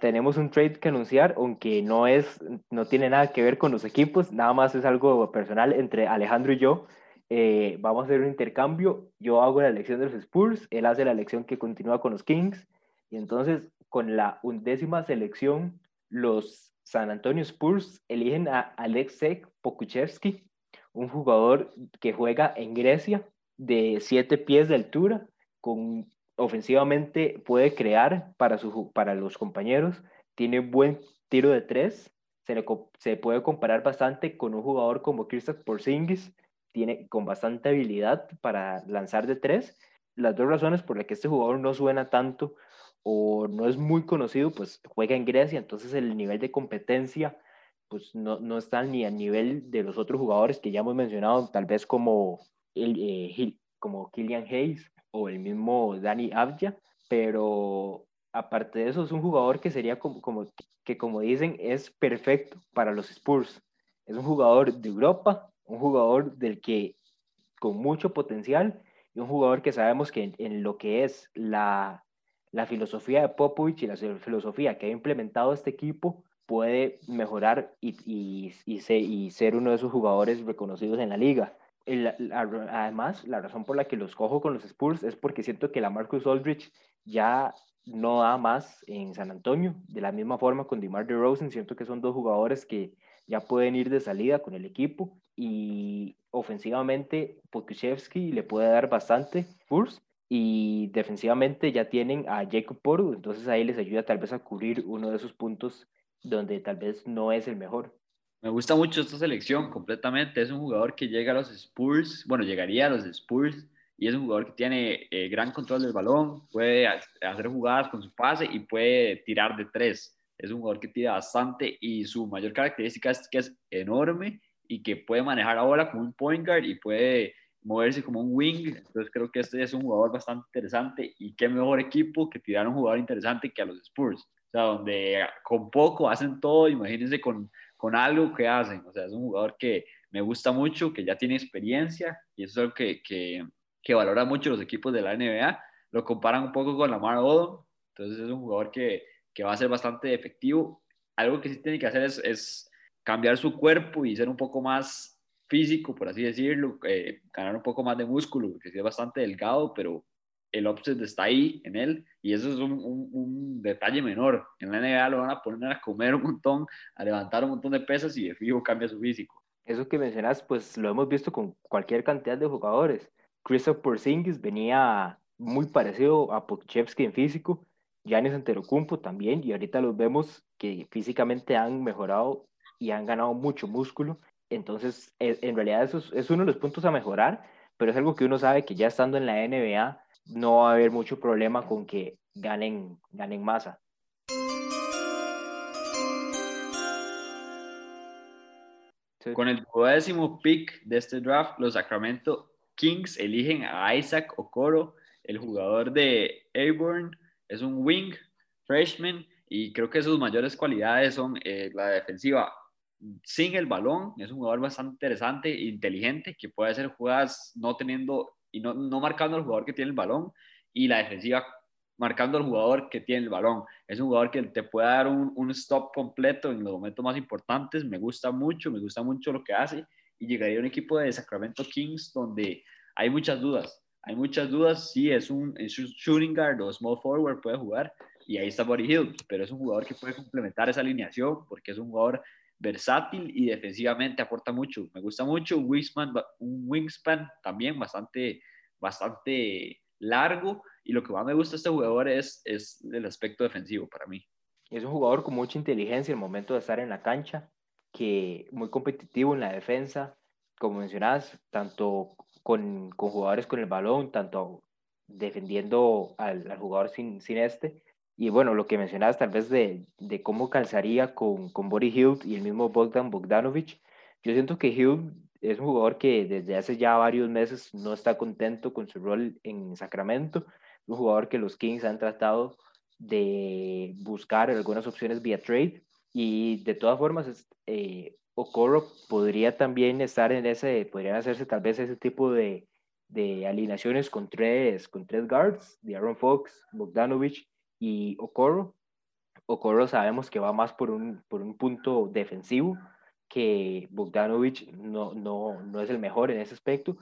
tenemos un trade que anunciar, aunque no es, no tiene nada que ver con los equipos, nada más es algo personal entre Alejandro y yo. Eh, vamos a hacer un intercambio. Yo hago la elección de los Spurs, él hace la elección que continúa con los Kings. Y entonces, con la undécima selección, los San Antonio Spurs eligen a Alexei Pokuchevsky, un jugador que juega en Grecia de siete pies de altura, con ofensivamente puede crear para, su, para los compañeros, tiene buen tiro de tres, se, le, se puede comparar bastante con un jugador como Kristaps Porzingis, tiene con bastante habilidad para lanzar de tres. Las dos razones por las que este jugador no suena tanto o no es muy conocido, pues juega en Grecia, entonces el nivel de competencia pues no, no está ni a nivel de los otros jugadores que ya hemos mencionado, tal vez como, el, eh, como Killian Hayes o el mismo Dani Abja, pero aparte de eso es un jugador que sería como, como que como dicen es perfecto para los Spurs. Es un jugador de Europa, un jugador del que con mucho potencial y un jugador que sabemos que en, lo que es la, la filosofía de Popovich y la filosofía que ha implementado este equipo puede mejorar y, y, y, ser, uno de esos jugadores reconocidos en la liga. además, la razón por la que los cojo con los Spurs es porque siento que la Marcus Aldrich ya no da más en San Antonio. De la misma forma con DeMar DeRozan, siento que son dos jugadores que ya pueden ir de salida con el equipo y ofensivamente Pokushevsky le puede dar bastante Spurs y defensivamente ya tienen a Jacob Poru, entonces ahí les ayuda tal vez a cubrir uno de esos puntos donde tal vez no es el mejor. Me gusta mucho esta selección completamente. Es un jugador que llega a los Spurs, bueno, llegaría a los Spurs y es un jugador que tiene eh, gran control del balón, puede hacer jugadas con su pase y puede tirar de tres. Es un jugador que tira bastante y su mayor característica es que es enorme y que puede manejar ahora como un point guard y puede moverse como un wing. Entonces creo que este es un jugador bastante interesante y qué mejor equipo que tirar un jugador interesante que a los Spurs. O sea, donde con poco hacen todo, imagínense con, con algo que hacen. O sea, es un jugador que me gusta mucho, que ya tiene experiencia y eso es algo que, que, que valora mucho los equipos de la NBA. Lo comparan un poco con Lamar Odom, entonces es un jugador que, que va a ser bastante efectivo. Algo que sí tiene que hacer es, es cambiar su cuerpo y ser un poco más físico, por así decirlo, eh, ganar un poco más de músculo, porque sí es bastante delgado, pero el offset está ahí en él y eso es un, un, detalle menor. En la NBA lo van a poner a comer un montón, a levantar un montón de pesas y de fijo cambia su físico. Eso que mencionas, pues lo hemos visto con cualquier cantidad de jugadores. Christopher Porzingis venía muy parecido a Pochevsky en físico, Giannis Antetokounmpo también, y ahorita los vemos que físicamente han mejorado y han ganado mucho músculo. Entonces, e, en realidad eso es, uno de los puntos a mejorar, pero es algo que uno sabe que ya estando en la NBA no va a haber mucho problema con que ganen, ganen masa. Con el duodécimo pick de este draft, los Sacramento Kings eligen a Isaac Okoro, el jugador de Auburn. Es un wing, freshman, y creo que sus mayores cualidades son eh, la defensiva sin el balón. Es un jugador bastante interesante, inteligente, que puede hacer jugadas no teniendo y no, no marcando al jugador que tiene el balón y la defensiva marcando al jugador que tiene el balón. Es un jugador que te puede dar un, un, stop completo en los momentos más importantes. Me gusta mucho, me gusta mucho lo que hace y llegaría a un equipo de Sacramento Kings donde hay muchas dudas. Hay muchas dudas si es un, es un shooting guard o small forward puede jugar y ahí está Buddy Hill, pero es un jugador que puede complementar esa alineación porque es un jugador versátil y defensivamente aporta mucho. Me gusta mucho un wingspan, un wingspan también bastante, bastante largo y lo que más me gusta de este jugador es, es el aspecto defensivo para mí. Es un jugador con mucha inteligencia en el momento de estar en la cancha, que muy competitivo en la defensa, como mencionas, tanto con, con jugadores con el balón, tanto defendiendo al, al jugador sin, sin este, y bueno, lo que mencionabas tal vez de, de cómo calzaría con, con Body Hill y el mismo Bogdan Bogdanovic, yo siento que Hill es un jugador que desde hace ya varios meses no está contento con su rol en Sacramento, un jugador que los Kings han tratado de buscar algunas opciones vía trade y de todas formas eh, Okoro podría también estar en ese, podrían hacerse tal vez ese tipo de, de alineaciones con tres, con tres guards, de Aaron Fox, Bogdanovich y Okoro. Okoro sabemos que va más por un, por un punto defensivo, que Bogdanovich no, no, no es el mejor en ese aspecto.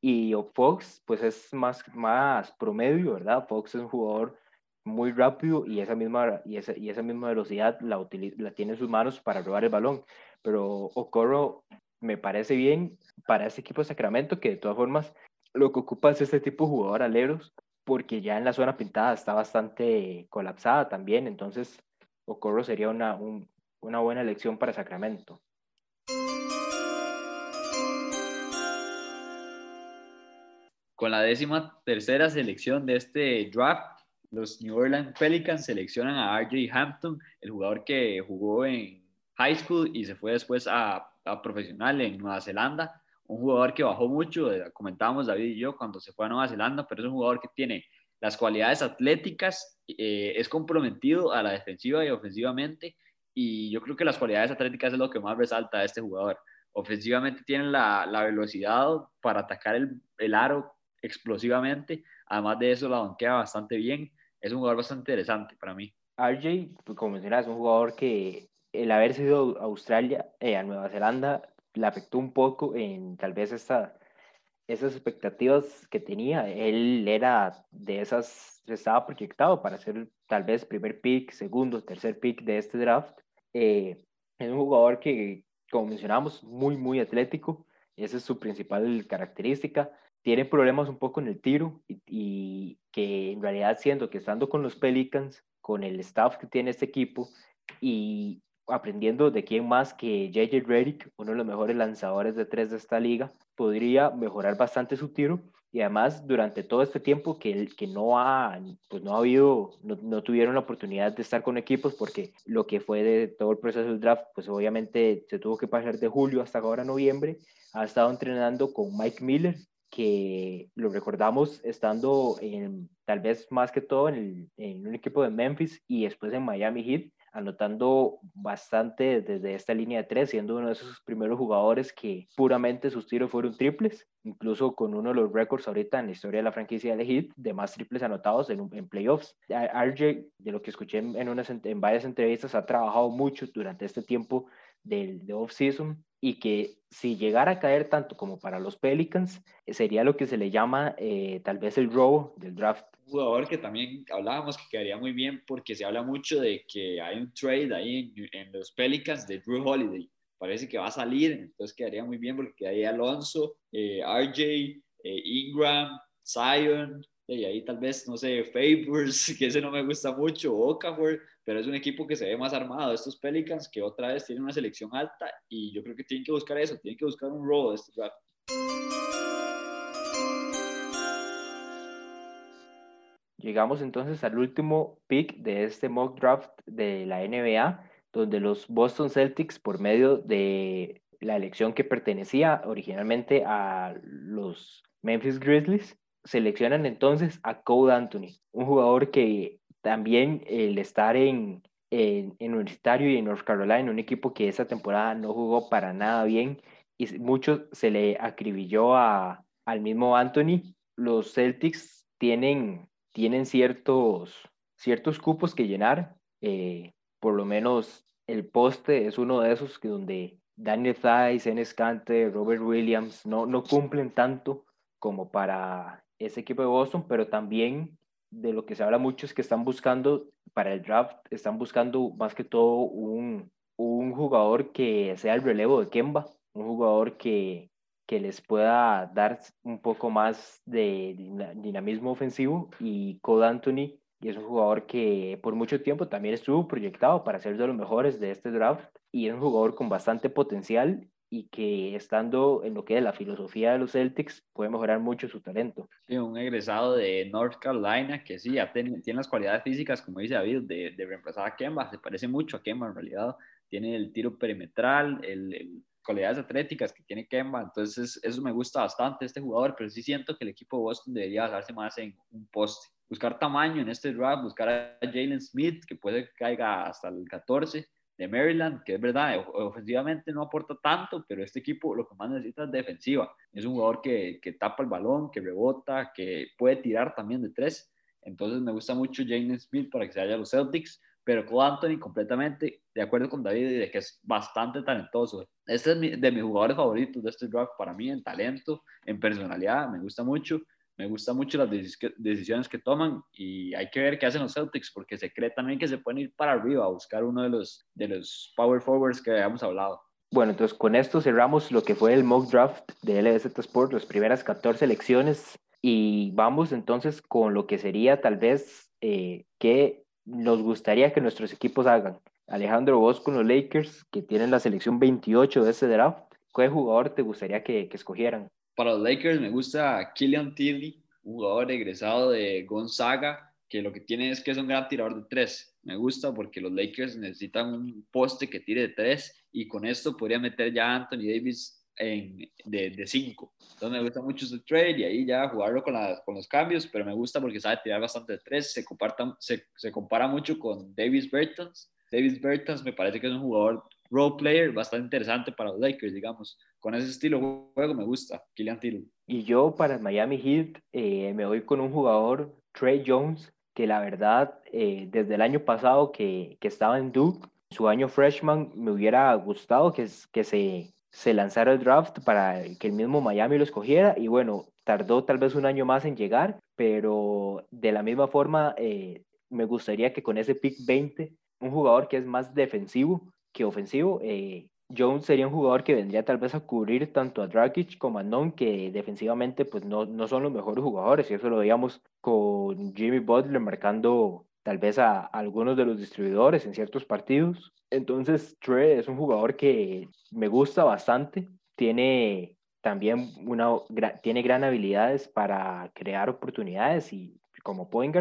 Y Fox, pues es más, más promedio, ¿verdad? Fox es un jugador muy rápido y esa misma, y esa, y esa misma velocidad la, la tiene en sus manos para robar el balón. Pero Okoro me parece bien para este equipo de Sacramento, que de todas formas lo que ocupa es este tipo de jugador aleros, porque ya en la zona pintada está bastante colapsada también, entonces Ocorro sería una, una buena elección para Sacramento. Con la décima tercera selección de este draft, los New Orleans Pelicans seleccionan a RJ Hampton, el jugador que jugó en high school y se fue después a, a profesional en Nueva Zelanda un jugador que bajó mucho, eh, comentábamos David y yo cuando se fue a Nueva Zelanda, pero es un jugador que tiene las cualidades atléticas, eh, es comprometido a la defensiva y ofensivamente, y yo creo que las cualidades atléticas es lo que más resalta a este jugador. Ofensivamente tiene la, la velocidad para atacar el, el, aro explosivamente, además de eso la banquea bastante bien, es un jugador bastante interesante para mí. RJ, pues, como mencionas, es un jugador que el haber sido a Australia, eh, a Nueva Zelanda, le afectó un poco en tal vez esas expectativas que tenía. Él era de esas, estaba proyectado para ser tal vez primer pick, segundo, tercer pick de este draft. Eh, es un jugador que, como mencionamos, muy, muy atlético. Esa es su principal característica. Tiene problemas un poco en el tiro y, y que en realidad siendo que estando con los Pelicans, con el staff que tiene este equipo y aprendiendo de quién más que JJ Redick, uno de los mejores lanzadores de tres de esta liga, podría mejorar bastante su tiro. Y además durante todo este tiempo que, que no, ha, pues no ha habido, no, no, tuvieron la oportunidad de estar con equipos porque lo que fue de todo el proceso del draft, pues obviamente se tuvo que pasar de julio hasta ahora noviembre, ha estado entrenando con Mike Miller, que lo recordamos estando en, tal vez más que todo en, en, un equipo de Memphis y después en Miami Heat, anotando bastante desde esta línea de tres, siendo uno de esos primeros jugadores que puramente sus tiros fueron triples, incluso con uno de los récords ahorita en la historia de la franquicia de Heat de más triples anotados en, playoffs. RJ, de lo que escuché en, unas, en varias entrevistas, ha trabajado mucho durante este tiempo del de off-season y que si llegara a caer tanto como para los Pelicans, sería lo que se le llama eh, tal vez el robo del draft. Un jugador que también hablábamos que quedaría muy bien porque se habla mucho de que hay un trade ahí en, en los Pelicans de Drew Holiday. Parece que va a salir, entonces quedaría muy bien porque quedaría Alonso, eh, RJ, eh, Ingram, Zion, y ahí tal vez, no sé, Favors, que ese no me gusta mucho, Okafor, pero es un equipo que se ve más armado. Estos Pelicans que otra vez tienen una selección alta y yo creo que tienen que buscar eso, tienen que buscar un robo de este draft. Llegamos entonces al último pick de este mock draft de la NBA, donde los Boston Celtics, por medio de la elección que pertenecía originalmente a los Memphis Grizzlies, seleccionan entonces a Code Anthony, un jugador que también el estar en, en, en, Universitario y en North Carolina, un equipo que esa temporada no jugó para nada bien y mucho se le acribilló a, al mismo Anthony. Los Celtics tienen, tienen ciertos, ciertos cupos que llenar, eh, por lo menos el poste es uno de esos que donde Daniel Thies, Enes Kanter, Robert Williams no, no cumplen tanto como para ese equipo de Boston, pero también de lo que se habla mucho es que están buscando para el draft, están buscando más que todo un, un jugador que sea el relevo de Kemba, un jugador que, que les pueda dar un poco más de dinamismo ofensivo y Code Anthony y es un jugador que por mucho tiempo también estuvo proyectado para ser de los mejores de este draft y es un jugador con bastante potencial y que estando en lo que es la filosofía de los Celtics puede mejorar mucho su talento. Sí, un egresado de North Carolina que sí, ya tiene, tiene las cualidades físicas, como dice David, de, de, reemplazar a Kemba, se parece mucho a Kemba en realidad, tiene el tiro perimetral, el, el cualidades atléticas que tiene Kemba, entonces eso me gusta bastante este jugador, pero sí siento que el equipo de Boston debería basarse más en un poste, buscar tamaño en este draft, buscar a Jalen Smith, que puede que caiga hasta el 14, de Maryland, que es verdad, ofensivamente no aporta tanto, pero este equipo lo que más necesita es defensiva. Es un jugador que, que tapa el balón, que rebota, que puede tirar también de tres. Entonces me gusta mucho Jalen Smith para que se vaya a los Celtics, pero con Anthony completamente de acuerdo con David de que es bastante talentoso. Este es mi, de mis jugadores favoritos de este draft para mí en talento, en personalidad, me gusta mucho me gustan mucho las decisiones que toman y hay que ver qué hacen los Celtics porque se cree también que se pueden ir para arriba a buscar uno de los, de los power forwards que habíamos hablado. Bueno, entonces con esto cerramos lo que fue el mock draft de LZ Sport, las primeras 14 elecciones y vamos entonces con lo que sería tal vez eh, que nos gustaría que nuestros equipos hagan. Alejandro, vos con los Lakers que tienen la selección 28 de ese draft, ¿qué jugador te gustaría que, que escogieran? Para los Lakers me gusta Killian Tilly, un jugador egresado de Gonzaga, que lo que tiene es que es un gran tirador de tres. Me gusta porque los Lakers necesitan un poste que tire de tres y con esto podría meter ya a Anthony Davis en, de 5. Entonces me gusta mucho ese trade y ahí ya jugarlo con, la, con los cambios, pero me gusta porque sabe tirar bastante de 3. Se, se, se compara mucho con Davis Bertans. Davis Bertans me parece que es un jugador role player bastante interesante para los Lakers, digamos. Con ese estilo de juego me gusta, Kylian Tiro. Y yo para Miami Heat eh, me voy con un jugador, Trey Jones, que la verdad eh, desde el año pasado que, que, estaba en Duke, su año freshman, me hubiera gustado que, que se, se lanzara el draft para que el mismo Miami lo escogiera y bueno, tardó tal vez un año más en llegar, pero de la misma forma eh, me gustaría que con ese pick 20, un jugador que es más defensivo que ofensivo, eh, Jones sería un jugador que vendría tal vez a cubrir tanto a Dragic como a Non, que defensivamente pues no, no son los mejores jugadores, y eso lo veíamos con Jimmy Butler marcando tal vez a, algunos de los distribuidores en ciertos partidos. Entonces, Trey es un jugador que me gusta bastante, tiene también una, tiene gran habilidades para crear oportunidades y como point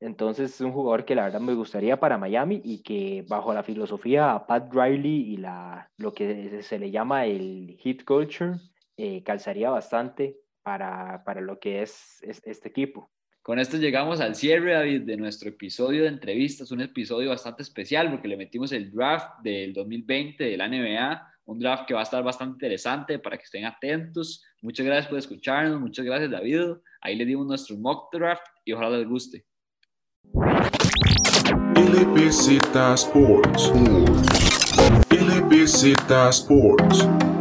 entonces es un jugador que la verdad me gustaría para Miami y que bajo la filosofía Pat Riley y la, lo que se le llama el hit culture, eh, calzaría bastante para, para lo que es, este equipo. Con esto llegamos al cierre, David, de nuestro episodio de entrevistas, un episodio bastante especial porque le metimos el draft del 2020 de la NBA, un draft que va a estar bastante interesante para que estén atentos. Muchas gracias por escucharnos, muchas gracias, David. Ahí le dimos nuestro mock draft y ojalá les guste. LBZ Sports. LBZ Sports.